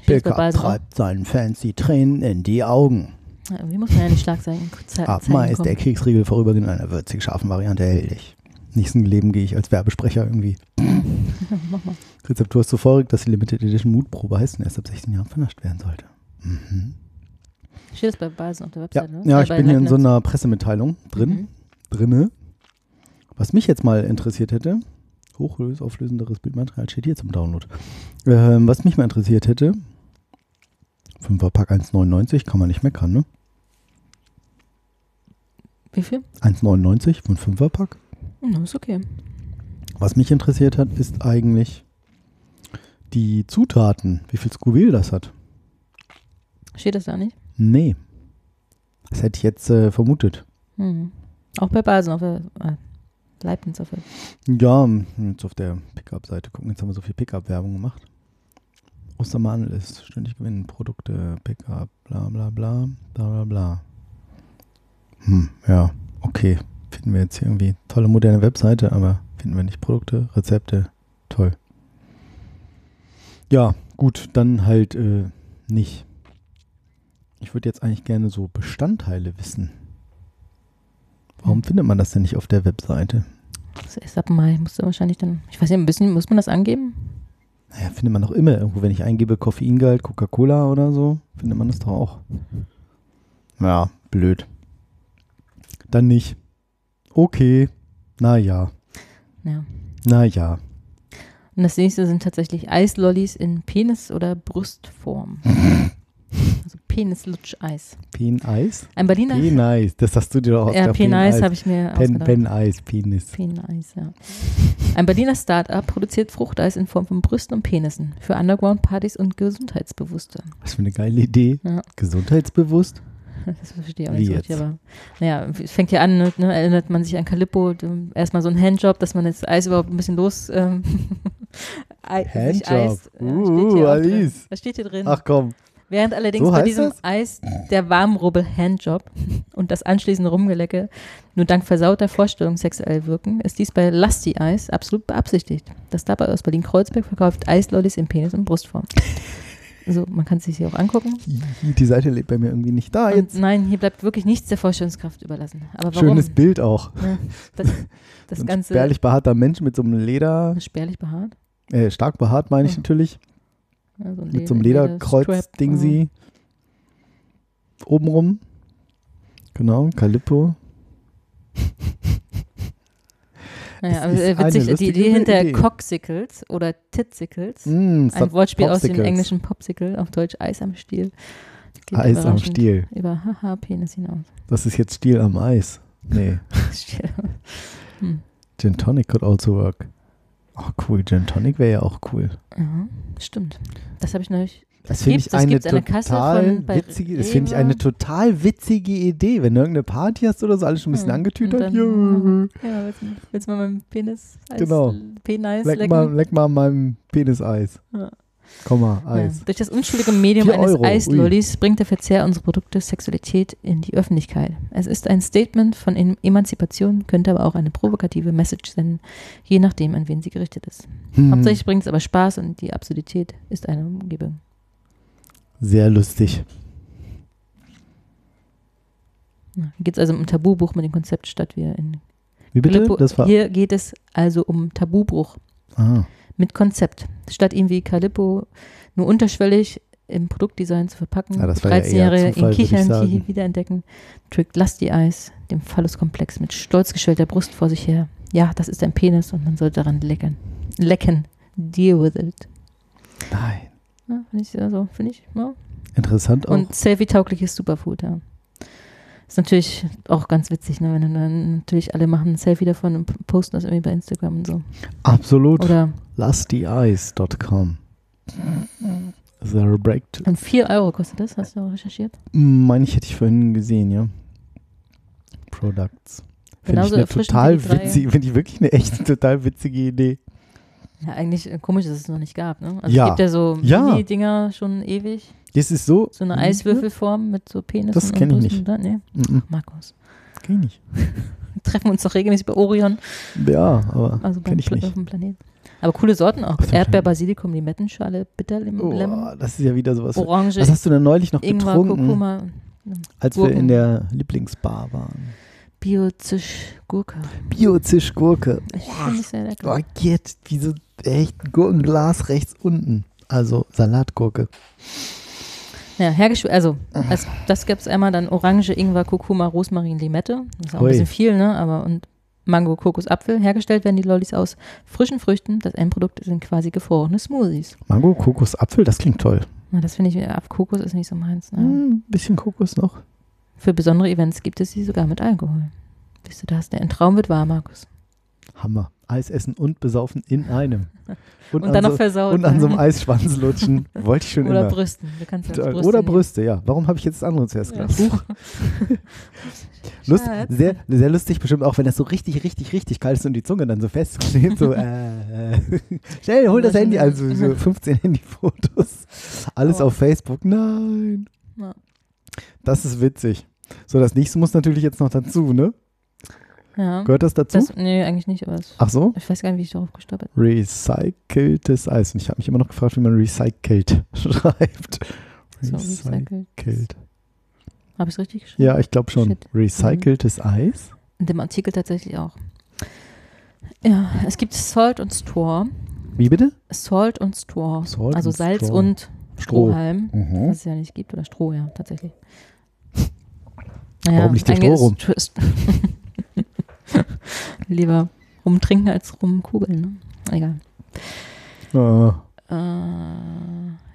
Pickup treibt seinen Fans die Tränen in die Augen. Ja, irgendwie muss man ja nicht stark sein. Ab Mai ist der Kriegsriegel vorübergehend in einer würzig scharfen Variante erhältlich. Nächsten Leben gehe ich als Werbesprecher irgendwie. Mach mal. Rezeptur ist so feurig, dass die Limited Edition Mutprobe heißt und erst ab 16 Jahren vernascht werden sollte. Mhm. Steht das bei Balsen auf der Ja, Website, ne? ja Äh, ich bin hier in so einer Pressemitteilung drin. Mhm. Drinne. Was mich jetzt mal interessiert hätte, hochauflösenderes Bildmaterial steht hier zum Download. Ähm, was mich mal interessiert hätte, 5er Pack 1,99, kann man nicht meckern, ne? Wie viel? 1,99 für ein 5er Pack. Hm, ist okay. Was mich interessiert hat, ist eigentlich die Zutaten, wie viel Scoville das hat. Steht das da nicht? Nee. Das hätte ich jetzt äh, vermutet. Mhm. Auch bei Balsen auf der äh, Leibniz auf der Ja, jetzt auf der Pickup-Seite gucken. Jetzt haben wir so viel Pickup-Werbung gemacht. Ostermann ist ständig gewinnen. Produkte, Pickup, bla bla bla, bla bla bla. Hm, ja, okay. Finden wir jetzt hier irgendwie tolle moderne Webseite, aber finden wir nicht. Produkte, Rezepte, toll. Ja, gut, dann halt äh, nicht. Ich würde jetzt eigentlich gerne so Bestandteile wissen. Warum findet man das denn nicht auf der Webseite? Das ist ab Mai, musst du wahrscheinlich dann, ich weiß nicht, ein bisschen, muss man das angeben? Naja, findet man doch immer irgendwo, wenn ich eingebe Koffeingehalt, Coca-Cola oder so, findet man das doch auch. Ja, blöd. Dann nicht. Okay. Naja. Ja. Naja. Und das nächste sind tatsächlich Eislollis in Penis- oder Brustform. also Penis-Lutsch-Eis. Pen-Eis? Ein Berliner. Pen-Eis. Das hast du dir doch ja, Pen-Eis habe ich mir Pen, ausgedacht. Pen-Eis, Penis. Pen-Eis, ja. Ein Berliner Start-up produziert Fruchteis in Form von Brüsten und Penissen für Underground-Partys und Gesundheitsbewusste. Was für eine geile Idee. Ja. Gesundheitsbewusst? Das verstehe ich auch Wie nicht so richtig, jetzt? aber naja, es fängt ja an, ne, erinnert man sich an Calippo, erstmal so ein Handjob, dass man das Eis überhaupt ein bisschen los ähm, Ei- sich Handjob. Eis, ja, Uh, steht hier auch drin. Alice. Das steht hier drin. Ach komm. Während allerdings so bei diesem das? Eis der Warmrubbel Handjob und das anschließende Rumgelecke nur dank versauter Vorstellung sexuell wirken, ist dies bei Lusty Eis absolut beabsichtigt. Das Startup aus Berlin-Kreuzberg verkauft Eislollis in Penis- und Brustform. Also man kann es sich hier auch angucken. Die Seite lebt bei mir irgendwie nicht da Und jetzt. nein, hier bleibt wirklich nichts der Vorstellungskraft überlassen. Aber warum? Schönes Bild auch. Ja, das das Ein Ganze spärlich behaarter Mensch mit so einem Leder, spärlich behaart. äh, stark behaart meine ich Ja. natürlich, Ja, so mit so einem Leder- Lederkreuz-Dingsi obenrum. Genau, Calippo. Naja, aber äh, witzig, die Idee hinter Idee. Cocksicles oder Titzicles, Mm, ein Wortspiel aus dem Popsicles. englischen Popsicle, auf Deutsch Eis am Stiel. Eis am Stiel. Über Haha, Penis hinaus. Das ist jetzt Stiel am Eis. Nee, Stiel. Gin Tonic could also work. Oh, cool. Gin Tonic wäre ja auch cool. Ja, stimmt. Das habe ich neulich. Das Das finde ich eine total witzige, das finde ich eine total witzige Idee, wenn du irgendeine Party hast oder so, alles schon ein bisschen Ja, angetütert. und Ja. dann- Ja, willst, du- willst du mal meinen Penis Eis, Genau. Penis Leck lecken? mal, leck mal an meinem Peniseis. Ja. Komm mal, Ja. Eis. Durch das unschuldige Medium eines Euro, ui. Eislollis bringt der Verzehr unserer Produkte Sexualität in die Öffentlichkeit. Es ist ein Statement von em- Emanzipation, könnte aber auch eine provokative Message senden, je nachdem, an wen sie gerichtet ist. Hm, Hauptsächlich bringt es aber Spaß und die Absurdität ist eine Umgebung. Sehr lustig. Geht es also um ein Tabubuch mit dem Konzept statt wie in Wie bitte? Das war. Hier geht es also um Tabubruch Ah, mit Konzept. Statt ihm wie Calippo nur unterschwellig im Produktdesign zu verpacken, Ja, das war ja eher 13-Jährige Zufall, in Kichern wiederentdecken, trägt Lusty Eyes den Phalluskomplex mit stolz geschwellter Brust vor sich her. Ja, das ist ein Penis und man sollte daran lecken. Lecken. Deal with it. nein. Ja, finde ich, also, finde ich, ja. Interessant auch. Und Selfie-taugliches Superfood, ja. Ist natürlich auch ganz witzig, ne? wenn dann natürlich alle machen ein Selfie davon und posten das irgendwie bei Instagram und so. Absolut. Oder a break? to- und 4 Euro kostet das, hast du recherchiert? Meine ich, hätte ich vorhin gesehen, ja. Products. Finde ich eine total witzige, finde ich wirklich eine echt total witzige Idee. Ja, eigentlich äh, komisch, dass es noch nicht gab, ne? Also Ja. es gibt ja so Ja. Mini-Dinger schon ewig. Das ist so. So eine Eiswürfelform mit so Penissen Das und kenn ich nicht. Da, nee, Mhm. Markus. Kenn ich nicht. Wir treffen uns doch regelmäßig bei Orion, Ja, aber also beim kenn ich Pla- nicht. auf dem Planeten. Aber coole Sorten auch. Erdbeer. Basilikum, Limettenschale, Bitterlemon, Oh, das ist ja wieder sowas. Orange, Was hast du denn neulich noch Ingwer, getrunken, Kurkuma, als wir Gurken. in der Lieblingsbar waren? Bio-Zisch, Gurke. Bio-Zisch-Gurke. Ich finde es sehr lecker. Oh, geht, wie so echt ein Gurkenglas rechts unten. Also Salatgurke. Ja, hergestellt, also als, das gab es einmal dann Orange, Ingwer, Kurkuma, Rosmarin, Limette. Das ist auch Ui. ein bisschen viel, ne? Aber und Mango, Kokos, Apfel. Hergestellt werden die Lollis aus frischen Früchten. Das Endprodukt sind quasi gefrorene Smoothies. Mango, Kokos, Apfel, das klingt toll. Na, das finde ich, äh, ab Kokos ist nicht so meins. Ne? Hm, bisschen Kokos noch. Für besondere Events gibt es sie sogar mit Alkohol. Wisst du, da hast ein Traum wird wahr, Markus. Hammer. Eis essen und besaufen in einem. Und, an dann noch so, versaut. Und an so einem Eisschwanz lutschen. Wollte ich schon Oder immer. Brüsten. Du kannst ja als Oder nehmen. Brüste, ja. Warum habe ich jetzt das andere zuerst Ja. gedacht? Huch. Lust, sehr, sehr lustig bestimmt auch, wenn das so richtig, richtig, richtig kalt ist und die Zunge dann so festklebt. So, äh, äh. Schnell, hol das Ja, Handy. Also so 15 Handyfotos. Alles Aber- auf Facebook. Nein. Ja. Das ist witzig. So, das nächste muss natürlich jetzt noch dazu, ne? Ja. Gehört das dazu? Das, nee, eigentlich nicht, aber es, Ach so? ich weiß gar nicht, wie ich darauf gestolpert Recyceltes Eis. Und ich habe mich immer noch gefragt, wie man recycelt schreibt. bin. So, recycelt. Habe ich es richtig geschrieben? Ja, ich glaube schon. Shit. Recyceltes Eis? In dem Artikel tatsächlich auch. Ja, es gibt Salt und Straw. Wie bitte? Salt und Straw. Salt also und Salz Straw. und Stroh. Strohhalm, Mhm. was es ja nicht gibt, oder Stroh, ja, tatsächlich. Warum nicht der Stroh rum? Lieber rumtrinken als rumkugeln, ne? Egal. Äh, Äh,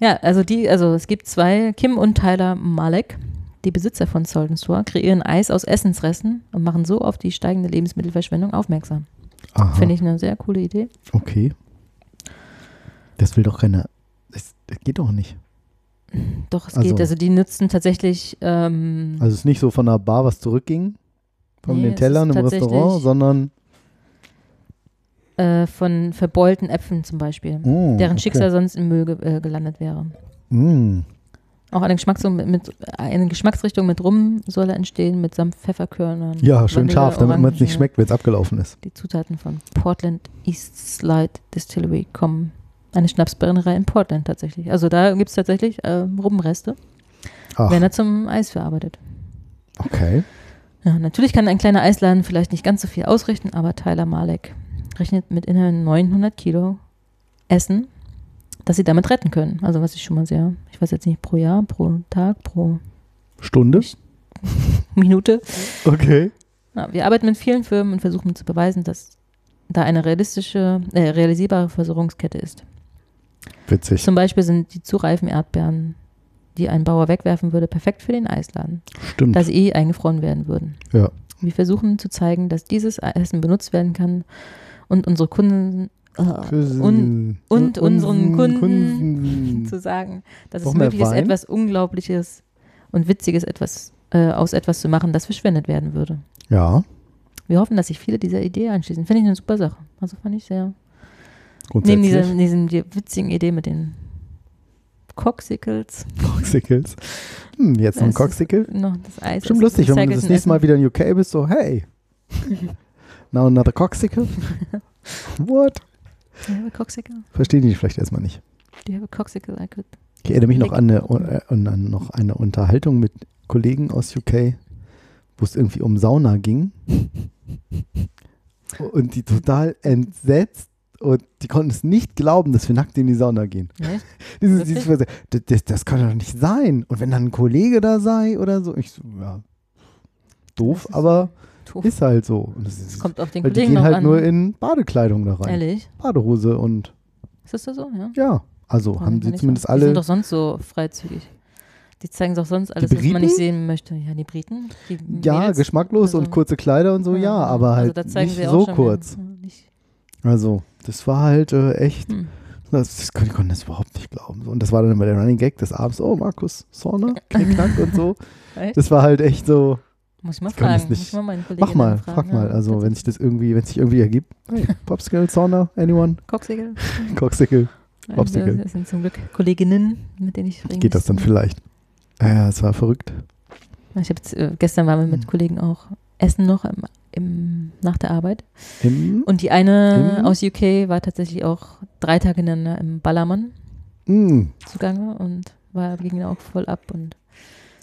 ja, also die, also es gibt zwei, Kim und Tyler Malek, die Besitzer von Salt and Straw, kreieren Eis aus Essensresten und machen so auf die steigende Lebensmittelverschwendung aufmerksam. Finde ich eine sehr coole Idee. Okay. Das will doch keiner. Das, das geht doch nicht. Doch, es Also- geht. Also die nutzen tatsächlich ähm, Also es ist nicht so von der Bar, was zurückging, von Nee, den Tellern im Restaurant, sondern äh, von verbeulten Äpfeln zum Beispiel, Mm, deren okay. Schicksal sonst im Müll ge äh, gelandet wäre. Mm, Auch eine, Geschmacksrichtung mit, mit, eine Geschmacksrichtung mit Rum soll entstehen, mit samt Pfefferkörnern. ja, schön Vanille, scharf, damit man es nicht schmeckt, wenn es abgelaufen ist. Die Zutaten von Portland East Slide Distillery kommen. Eine Schnapsbrennerei in Portland tatsächlich. Also da gibt es tatsächlich äh, Rumreste, Ach, werden da zum Eis verarbeitet. okay. Ja, natürlich kann ein kleiner Eisladen vielleicht nicht ganz so viel ausrichten, aber Tyler Malek rechnet mit immerhin 900 Kilo Essen, das sie damit retten können. Also was ich schon mal sehr, ich weiß jetzt nicht, pro Jahr, pro Tag, pro Stunde? Minute. Okay. Ja, wir arbeiten mit vielen Firmen und versuchen zu beweisen, dass da eine realistische, äh, realisierbare Versorgungskette ist. Witzig. Zum Beispiel sind die zu reifen Erdbeeren, die ein Bauer wegwerfen würde, perfekt für den Eisladen, Stimmt. da sie eh eingefroren werden würden. Ja. Wir versuchen zu zeigen, dass dieses Essen benutzt werden kann und unsere Kunden äh, und, und unseren Kunden zu sagen, dass es möglich ist, etwas Unglaubliches und Witziges etwas, äh, aus etwas zu machen, das verschwendet werden würde. Ja, Wir hoffen, dass sich viele dieser Idee anschließen. Finde ich eine super Sache. Also fand ich sehr. Neben dieser, diesen die witzigen Idee mit den Coxicles. Coxicles. Hm, jetzt noch ein Coxicle? Noch das Eis. Bestimmt lustig, wenn du das nächste Mal wieder in UK bist, so, hey. Now another Coxicle? What? You have a Coxicle? Verstehen die vielleicht erstmal nicht. Do you have a Coxicle I could? Ich erinnere mich noch an eine, äh, an noch eine Unterhaltung mit Kollegen aus UK, wo es irgendwie um Sauna ging. Und die total entsetzt und die konnten es nicht glauben, dass wir nackt in die Sauna gehen. Nee? Dieses, dieses, das, das, das kann doch nicht sein. Und wenn dann ein Kollege da sei oder so, ich so, ja, doof, ist aber Doof. ist halt so. Und das Das kommt auf den weil die Kollegen gehen halt an. nur in Badekleidung da rein. Ehrlich? Badehose und Ist das da so? Ja. ja, also Boah, haben sie zumindest sagen. Die sind alle. doch sonst so freizügig. Die zeigen doch sonst alles, was man nicht sehen möchte. Ja, die Briten. Die Ja, Mädels. geschmacklos und Also- kurze Kleider und so, ja, aber also halt zeigen nicht so kurz. ja, nicht- Also, das war halt äh, echt, Hm. das, das konnte ich konnte das überhaupt nicht glauben. Und das war dann immer der Running Gag des Abends, oh, Markus, Sauna, Knickknack und so. Das war halt echt so, Muss ich mal fragen. nicht- Muss ich mal meinen Kollegen mach mal, fragen. frag mal. Also, wenn sich das irgendwie, wenn sich irgendwie ergibt, hey, Popsicle, Sauna, anyone. Coxicle, Also, Popsicle. Das sind zum Glück Kolleginnen, mit denen ich geht das dann vielleicht. Ja, es war verrückt. Ich hab jetzt, äh, gestern waren wir mit Hm. Kollegen auch essen noch im, im, nach der Arbeit. Im, Und die eine Im- aus UK war tatsächlich auch drei Tage hintereinander im Ballermann mm, zugange und war, ging auch voll ab und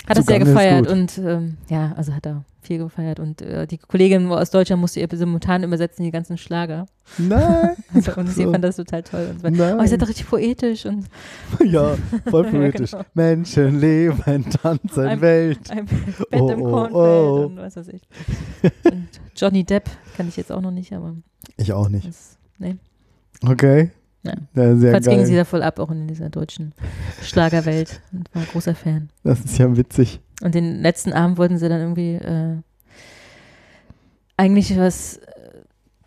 hat das sehr gefeiert und ähm, ja, also hat er viel gefeiert und äh, die Kollegin aus Deutschland musste ihr simultan übersetzen, die ganzen Schlager. nein, Also, und sie so. fand das total toll. Und so, nein. oh, ihr seid doch richtig poetisch und ja, voll Ja, poetisch. genau. Menschen leben, tanzen, Ein- Welt. ein Bett Oh, im oh, Kornfeld oh. und was weiß ich. Und Johnny Depp kann ich jetzt auch noch nicht, aber Ich auch nicht. das, nee. Okay. Ja. Ja, sehr Falls geil. ging sie da voll ab, auch in dieser deutschen Schlagerwelt und war großer Fan. Das ist ja witzig. Und den letzten Abend wollten sie dann irgendwie äh, eigentlich was,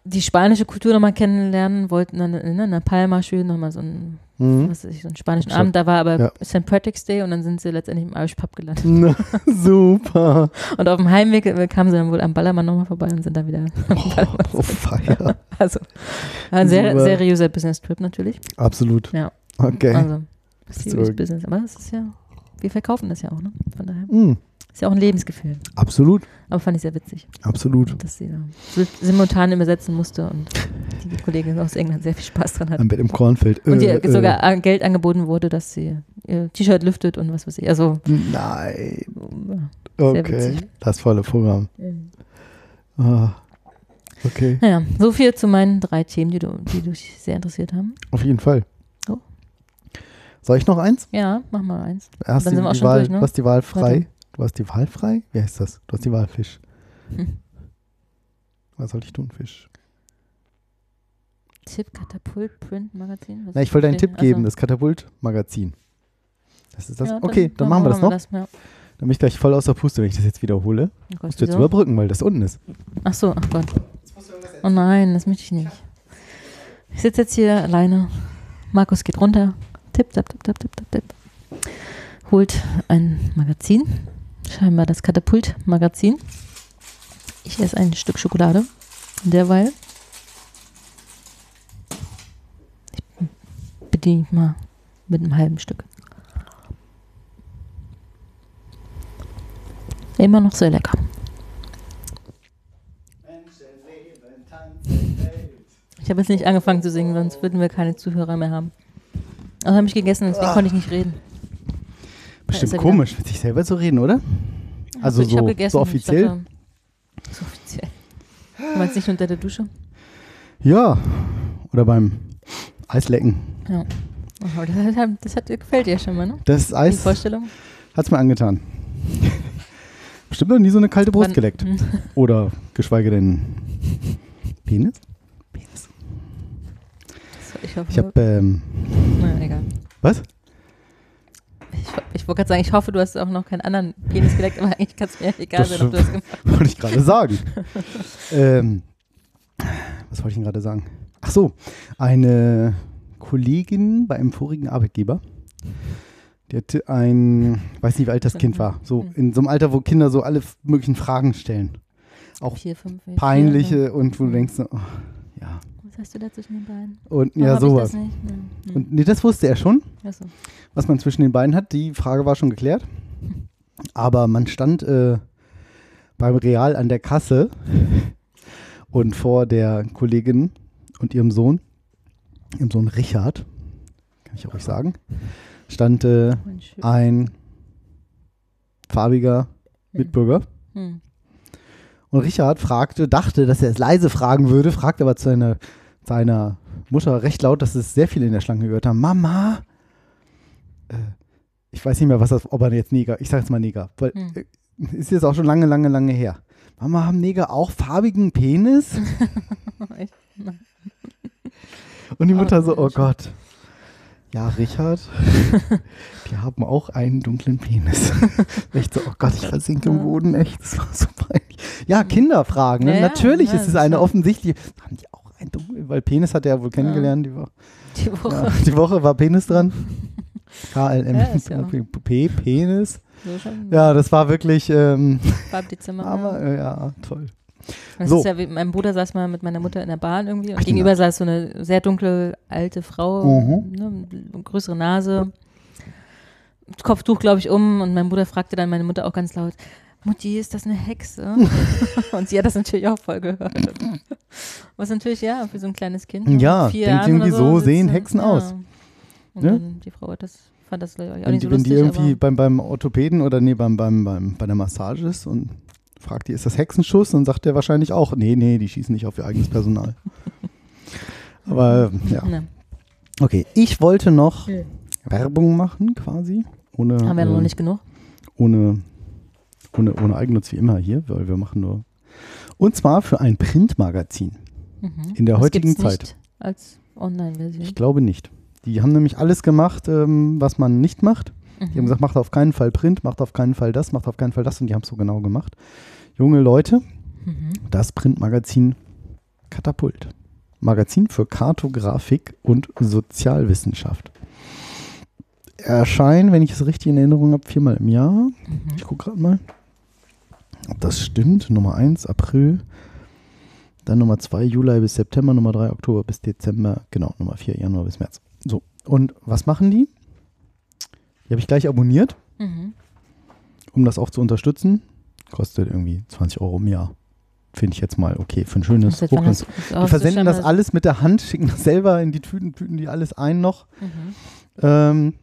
die spanische Kultur nochmal kennenlernen, wollten dann in, in der Palma schön nochmal so einen, Mhm. was weiß ich, so einen spanischen. Abend. Da war aber Ja. St. Patrick's Day und dann sind sie letztendlich im Irish Pub gelandet. Na, Super. Und auf dem Heimweg äh, kamen sie dann wohl am Ballermann nochmal vorbei und sind dann wieder. Oh, oh feier. Also, ein sehr Super. seriöser Business-Trip natürlich. Absolut. Ja. Okay. Also, serious Business. Aber das ist ja, wir verkaufen das ja auch, ne? Von daher. Mm. Ist ja auch ein Lebensgefühl. Absolut, Aber fand ich sehr witzig, absolut. dass sie da si- simultan übersetzen musste und die Kollegin aus England sehr viel Spaß dran hat. Am Bett im Kornfeld. Und ihr Äh, sogar an- Geld angeboten wurde, dass sie ihr T-Shirt lüftet und was weiß ich. Also, Äh, nein. Sehr Okay, witzig. das volle Programm. Ah, okay, naja, so viel zu meinen drei Themen, die, du, die dich sehr interessiert haben. auf jeden Fall. Oh. Soll ich noch eins? Ja, mach mal eins. Erst Dann die, sind wir auch schon Wahl, durch, ne? Hast die Wahl frei. Warte. Du hast die Wahl frei? Wie heißt das? Du hast die Wahl Fisch. Hm. Was soll ich tun, Fisch? Tipp Katapult Print Magazin. Was Na, ich wollte einen Tipp geben, Achso. das Katapult-Magazin. Das ist das. Ja, okay, dann, machen wir das noch. Das, ja. Dann bin ich gleich voll aus der Puste, wenn ich das jetzt wiederhole. Oh Gott, Musst du jetzt wieso? überbrücken, weil das unten ist. Ach so, ach Gott. Oh nein, das möchte ich nicht. Ich sitze jetzt hier alleine. Markus geht runter. Tipp, tipp, tipp, tipp, tipp, tipp, tipp. Holt ein Magazin. Scheinbar das Katapult-Magazin. Ich esse ein Stück Schokolade. Derweil. Ich bediene mich mal mit einem halben Stück. Immer noch sehr lecker. Ich habe jetzt nicht angefangen zu singen, sonst würden wir keine Zuhörer mehr haben. Also habe ich gegessen, deswegen konnte ich nicht reden. Bestimmt komisch, mit sich selber zu reden, oder? Also hab so, gegessen, so offiziell? dachte, so offiziell. Du meinst nicht unter der Dusche? Ja. Oder beim Eislecken. Ja. Das, hat, das gefällt dir schon mal, ne? Das Die Eis Vorstellung? hat es mir angetan. Bestimmt noch nie so eine kalte Brust Wann- geleckt. Hm. Oder geschweige denn Penis? Penis. Ich hoffe, Ich habe, ähm, na, egal. was? Ich, ich wollte gerade sagen, ich hoffe, du hast auch noch keinen anderen Penis geleckt, aber eigentlich kann es mir egal Das sein, ob du das gemacht Wollte ich gerade sagen. ähm, was wollte ich denn gerade sagen? Ach so, eine Kollegin bei einem vorigen Arbeitgeber, die hatte ein, weiß nicht, wie alt das Kind war, so Hm. in so einem Alter, wo Kinder so alle möglichen Fragen stellen. Auch Vier, fünf, vier, peinliche vier, und wo du Hm. denkst, so, oh, ja. Was hast du da zwischen den Beinen? Und Warum ja, ich sowas. Das nicht? Hm. Und nee, das wusste er schon, Achso. Was man zwischen den beiden hat. Die Frage war schon geklärt. Aber man stand äh, beim Real an der Kasse und vor der Kollegin und ihrem Sohn, ihrem Sohn Richard, kann ich auch ruhig sagen, stand äh, schön. ein farbiger Mitbürger. Hm. Und Richard fragte, dachte, dass er es leise fragen würde, fragte aber zu seiner, seiner Mutter recht laut, dass es sehr viele in der Schlange gehört haben. Mama, äh, ich weiß nicht mehr, was das, ob er jetzt Neger, ich sag jetzt mal Neger, weil Hm. äh, ist jetzt auch schon lange, lange, lange her. Mama, haben Neger auch farbigen Penis? Und die Oh, Mutter so, oh. Gott. Ja, Richard, die haben auch einen dunklen Penis. echt so, oh Gott, ich versinke im Boden, echt, das war so peinlich. Ja, Kinderfragen, ne? Ja, natürlich ja, ist es eine offensichtliche, haben die auch einen dunklen, weil Penis hat er ja wohl kennengelernt, die Woche. Die Woche. Ja, die Woche war Penis dran. KLM, Ja, Penis. So. Ja, das war wirklich, ähm, War ab Dezember. aber ja. äh, ja, toll. Das so. ist ja wie, mein Bruder saß mal mit meiner Mutter in der Bahn irgendwie und Ach, gegenüber saß so eine sehr dunkle alte Frau, Mhm. ne, größere Nase, Kopftuch, glaube ich, um und mein Bruder fragte dann meine Mutter auch ganz laut, Mutti, ist das eine Hexe? und sie hat das natürlich auch voll gehört. Was natürlich, ja, für so ein kleines Kind. Ja, denkt irgendwie so sitzt sehen Hexen ja. aus. Und Ne? dann die Frau hat das, fand das auch Wenn nicht die, so wenn die lustig, irgendwie aber beim, beim Orthopäden oder nee, beim, beim, beim, bei der Massage ist und fragt die, ist das Hexenschuss? Dann sagt der wahrscheinlich auch, nee, nee, die schießen nicht auf ihr eigenes Personal. Aber ja. ne, Okay, ich wollte noch Ja. Werbung machen quasi. Ohne, haben wir noch äh, nicht genug. ohne, ohne, ohne Eigennutz wie immer hier, weil wir machen nur. Und zwar für ein Printmagazin. Mhm. in der Das heutigen Zeit. Nicht als Online-Version. Ich glaube nicht. Die haben nämlich alles gemacht, ähm, was man nicht macht. Die haben Mhm. gesagt, macht auf keinen Fall Print, macht auf keinen Fall das, macht auf keinen Fall das und die haben es so genau gemacht. Junge Leute, Mhm. das Printmagazin Katapult. Magazin für Kartografik und Sozialwissenschaft. Erscheinen, wenn ich es richtig in Erinnerung habe, viermal im Jahr. Mhm. Ich gucke gerade mal, ob das stimmt. Nummer 1, April. Dann Nummer 2, Juli bis September. Nummer 3, Oktober bis Dezember. Genau, Nummer 4, Januar bis März. So, und was machen die? Die habe ich gleich abonniert. Mhm. um das auch zu unterstützen. Kostet irgendwie 20 Euro im Jahr. Finde ich jetzt mal okay für ein schönes Hochglanz. Die versenden das alles mit der Hand, schicken das selber in die Tüten, tüten die alles ein noch. Mhm. Ähm,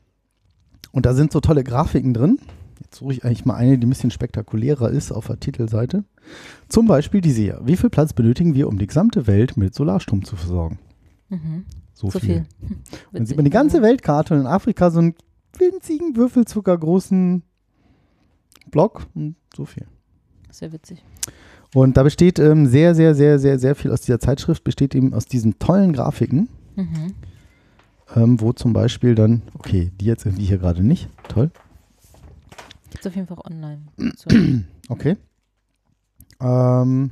und da sind so tolle Grafiken drin. Jetzt suche ich eigentlich mal eine, die ein bisschen spektakulärer ist auf der Titelseite. Zum Beispiel diese hier. Wie viel Platz benötigen wir, um die gesamte Welt mit Solarstrom zu versorgen? Mhm. So, So viel. viel. Dann sieht man die ganze Weltkarte und in Afrika so einen winzigen, würfelzuckergroßen Block und so viel. Sehr witzig. Und da besteht ähm, sehr, sehr, sehr, sehr, sehr viel aus dieser Zeitschrift, besteht eben aus diesen tollen Grafiken, Mhm. ähm, wo zum Beispiel dann, okay, die jetzt irgendwie hier gerade nicht, toll, Gibt es auf jeden Fall online. So. okay. Ähm,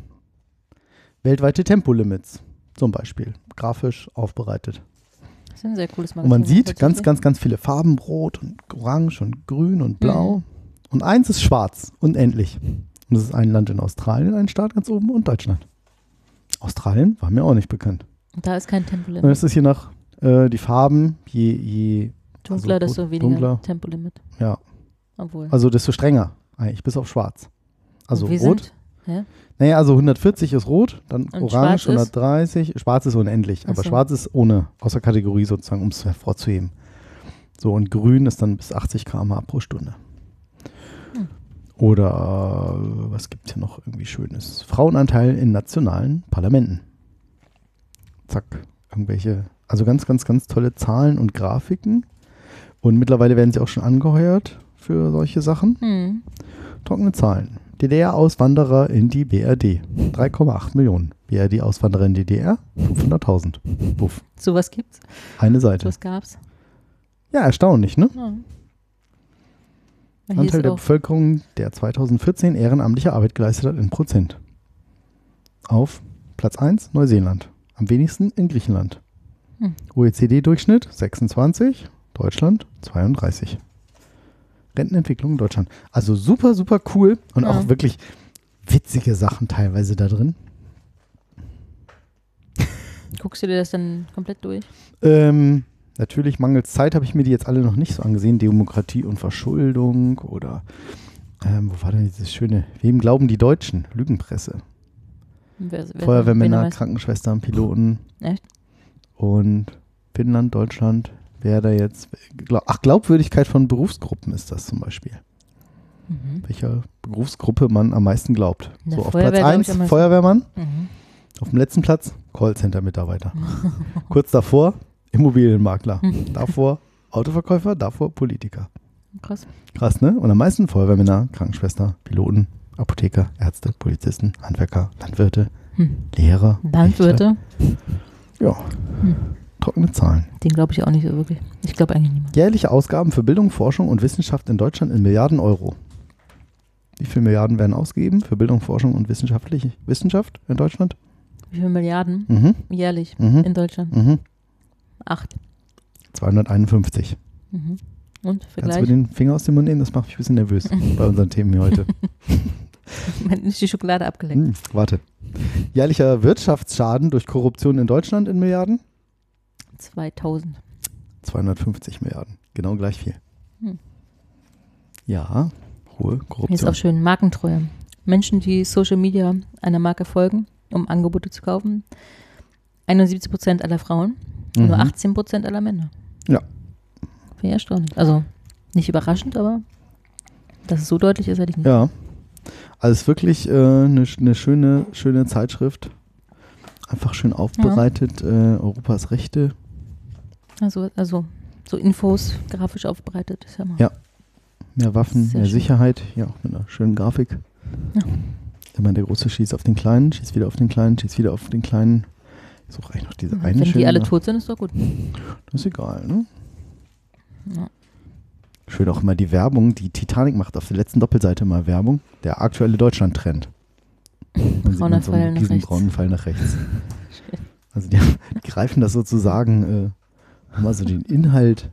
weltweite Tempolimits zum Beispiel, grafisch aufbereitet. Das ist ein sehr cooles Und Magazin. man sieht ganz, ganz, ganz viele Farben, rot und orange und grün und blau. Mhm. Und eins ist schwarz, unendlich. Und das ist ein Land in Australien, ein Staat ganz oben und Deutschland. Australien war mir auch nicht bekannt. Und da ist kein Und Tempolimit. es ist hier nach äh, die Farben, je, je, Dunkler, also desto weniger dunkler. Tempolimit. ja, Obwohl. also desto strenger, eigentlich bis auf schwarz. Also Und rot. Hä? Naja, also 140 ist rot, dann Und orange schwarz ist? 130. Schwarz ist unendlich, aber so. schwarz ist ohne, außer Kategorie sozusagen, um es hervorzuheben. So, und grün ist dann bis 80 km/h pro Stunde. Hm. Oder was gibt es hier noch irgendwie Schönes? Frauenanteil in nationalen Parlamenten. Zack, irgendwelche, also ganz, ganz, ganz tolle Zahlen und Grafiken. Und mittlerweile werden sie auch schon angeheuert für solche Sachen. Hm. Trockene Zahlen. DDR-Auswanderer in die BRD. 3,8 Millionen. BRD-Auswanderer in DDR. 500.000. Puff. Sowas gibt's. Eine Seite. Sowas gab's. Ja, erstaunlich, ne? Ja. Anteil der Bevölkerung, der 2014 ehrenamtliche Arbeit geleistet hat, in Prozent. Auf Platz 1 Neuseeland. Am wenigsten in Griechenland. Hm. OECD-Durchschnitt 26, Deutschland 32. Rentenentwicklung in Deutschland. Also super, super cool und Ja. auch wirklich witzige Sachen teilweise da drin. guckst du dir das dann komplett durch? Ähm, natürlich mangels Zeit habe ich mir die jetzt alle noch nicht so angesehen. Demokratie und Verschuldung oder ähm, wo war denn dieses schöne? Wem glauben die Deutschen? Lügenpresse. Wer, wer, Feuerwehrmänner, er. Krankenschwestern, Piloten. Echt? Und Finnland, Deutschland. Wer da jetzt. Glaub, ach, Glaubwürdigkeit von Berufsgruppen ist das zum Beispiel. Mhm. Welcher Berufsgruppe man am meisten glaubt. Der so auf Feuerwehr Platz glaub 1 ich am meisten. Feuerwehrmann. Mhm. Auf dem letzten Platz Callcenter-Mitarbeiter. Kurz davor Immobilienmakler. Mhm. davor Autoverkäufer, davor Politiker. Krass. Krass, ne? Und am meisten Feuerwehrmänner, Krankenschwester, Piloten, Apotheker, Ärzte, Polizisten, Handwerker, Landwirte, Hm. Lehrer. Landwirte, Richter. Ja. Hm. Trockene Zahlen. den glaube ich auch nicht so wirklich. Ich glaube eigentlich niemand. Jährliche Ausgaben für Bildung, Forschung und Wissenschaft in Deutschland in Milliarden Euro. Wie viele Milliarden werden ausgegeben für Bildung, Forschung und wissenschaftliche Wissenschaft in Deutschland? Wie viele Milliarden Mhm. jährlich Mhm. in Deutschland? Mhm. Acht. 251. Mhm. Und Kannst du Vergleich? mir den Finger aus dem Mund nehmen? Das macht mich ein bisschen nervös bei unseren Themen hier heute. ist die Schokolade abgeleckt. Hm, warte. Jährlicher Wirtschaftsschaden durch Korruption in Deutschland in Milliarden? 2000. 250 Milliarden. Genau gleich viel. Hm. Ja, hohe Hier ist Korruption. auch schön Markentreue. Menschen, die Social Media einer Marke folgen, um Angebote zu kaufen. 71 Prozent aller Frauen, Mhm. nur 18 Prozent aller Männer. Ja. Finde ich erstaunlich. Also nicht überraschend, aber dass es so deutlich ist, hätte ich nicht. Ja. Also es ist wirklich eine äh, ne, ne schöne, schöne Zeitschrift. Einfach schön aufbereitet. Äh, Europas Rechte. Also, also so Infos grafisch aufbereitet. Ist ja mal. Ja. Mehr Waffen, Sehr mehr schön. Sicherheit. Ja, auch mit einer schönen Grafik. Ja. Immer der Große schießt auf den Kleinen, schießt wieder auf den Kleinen, schießt wieder auf den Kleinen. Ich suche eigentlich noch diese eine Wenn die alle tot sind, ist doch gut. Das ist egal, ne? Ja. Schön auch immer die Werbung, die Titanic macht auf der letzten Doppelseite mal Werbung. Der aktuelle Deutschland-Trend. Brauner man so Pfeil nach rechts. braunen Pfeil nach rechts. Also die, die greifen das sozusagen äh, mal so den Inhalt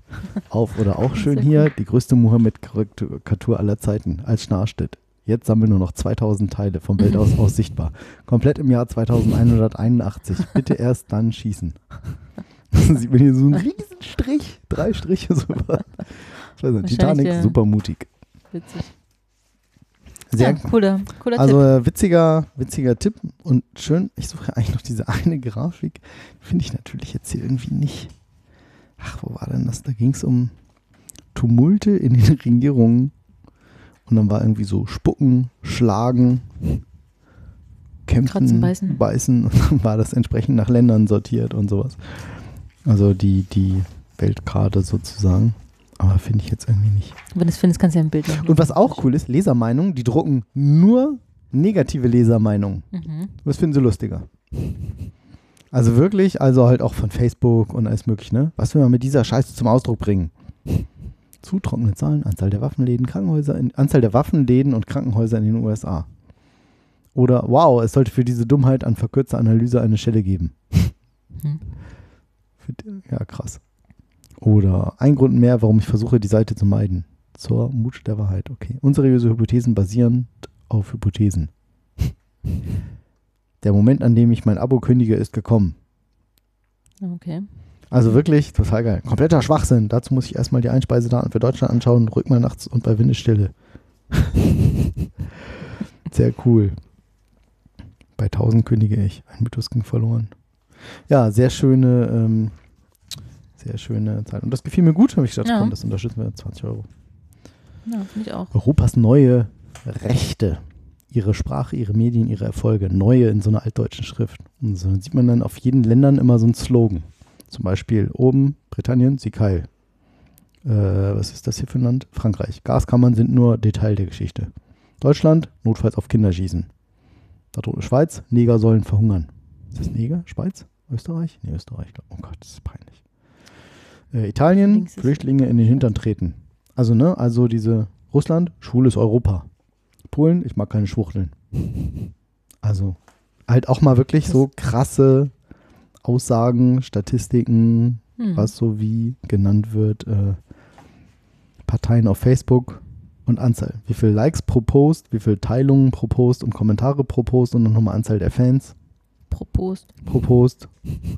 auf. Oder auch schön hier, die größte Mohammed-Karikatur aller Zeiten als Schnarchstedt. Jetzt sammeln nur noch 2000 Teile vom Welt aus, aus sichtbar. Komplett im Jahr 2181. Bitte erst dann schießen. Sieht man hier so einen riesen Strich. Drei Striche so. über- Ich weiß nicht, Titanic, der- super mutig. Witzig. Sehr ja, cooler, cooler Also Tipp. äh, witziger, witziger Tipp und schön. Ich suche eigentlich noch diese eine Grafik. Finde ich natürlich jetzt hier irgendwie nicht. Ach, wo war denn das? Da ging es um Tumulte in den Regierungen. Und dann war irgendwie so Spucken, Schlagen, Kämpfen, Kratzen, beißen. beißen. Und dann war das entsprechend nach Ländern sortiert und sowas. Also die, die Weltkarte sozusagen. Aber finde ich jetzt irgendwie nicht. Wenn du es findest, kannst du ja ein Bild machen. Und was auch cool ist, Lesermeinungen, die drucken nur negative Lesermeinungen. Mhm. Das finden sie lustiger. Also wirklich, also halt auch von Facebook und alles mögliche, ne? Was will man mit dieser Scheiße zum Ausdruck bringen? Zu trockene Zahlen, Anzahl der Waffenläden, Krankenhäuser, in, Anzahl der Waffenläden und Krankenhäuser in den USA. Oder wow, es sollte für diese Dummheit an verkürzter Analyse eine Stelle geben. Hm. Ja, krass. Oder ein Grund mehr, warum ich versuche, die Seite zu meiden. Zur Mut der Wahrheit, okay. Unseriöse Hypothesen basierend auf Hypothesen. Der Moment, an dem ich mein Abo kündige, ist gekommen. Okay. Also wirklich total geil. Kompletter Schwachsinn. Dazu muss ich erstmal die Einspeisedaten für Deutschland anschauen, rück mal nachts und bei Windestille. Sehr cool. Bei 1000 kündige ich. Ein Mythos ging verloren. Ja, sehr schöne, ähm, sehr schöne Zeit. Und das gefiel mir gut, habe ich gesagt, Ja. komm, das unterstützen wir 20 Euro. Ja, finde ich auch. Europas neue Rechte. Ihre Sprache, ihre Medien, ihre Erfolge. Neue in so einer altdeutschen Schrift. Und so sieht man dann auf jeden Ländern immer so einen Slogan. Zum Beispiel oben Britannien, sieg heil. Äh, was ist das hier für ein Land? Frankreich. Gaskammern sind nur Detail der Geschichte. Deutschland, notfalls auf Kinder schießen. Da drunten Schweiz, Neger sollen verhungern. Ist das Neger? Schweiz? Österreich? Nee, Österreich. Oh Gott, das ist peinlich. Äh, Italien, Flüchtlinge in den Hintern treten. Also, ne, also diese Russland, schwules Europa. Polen, ich mag keine Schwuchteln. Also, halt auch mal wirklich so krasse Aussagen, Statistiken, Hm. was so wie genannt wird, äh, Parteien auf Facebook und Anzahl. Wie viel Likes pro Post, wie viel Teilungen pro Post und Kommentare pro Post und dann nochmal Anzahl der Fans Pro Post. pro Post.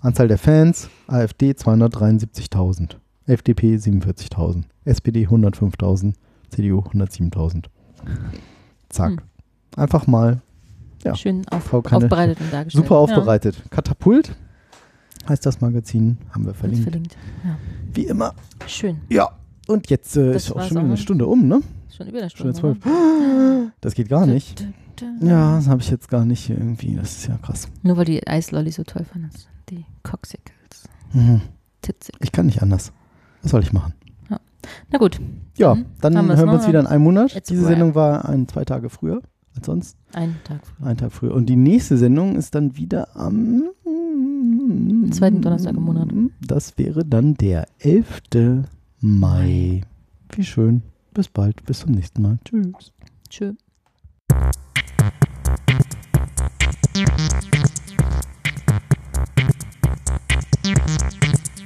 Anzahl der Fans, AfD 273.000, FDP 47.000, SPD 105.000, CDU 107.000. Zack. Hm. Einfach mal Ja. Schön auf, aufbereitet und dargestellt. super aufbereitet. Katapult heißt das Magazin, haben wir Ja, verlinkt. verlinkt. Ja. Wie immer. Schön. Ja. Und jetzt äh, ist auch schon auch eine schon. Stunde um, ne? Schon über eine Stunde Stunde. zwölf. Das geht gar nicht. Ja, das habe ich jetzt gar nicht hier irgendwie. Das ist ja krass. Nur weil die Eislolli so toll fandest. Die Coxicles. Mhm. Titzig. Ich kann nicht anders. Was soll ich machen? Na gut, Ja, Dann dann haben hören wir uns wieder in einem Monat. It's Diese. Sendung war ein, zwei Tage früher als sonst. einen Tag früher. Ein Tag früher. Und die nächste Sendung ist dann wieder am Zweiten Donnerstag im Monat. Das wäre dann der 11. Mai. Wie schön. Bis bald. Bis zum nächsten Mal. Tschüss. Tschö.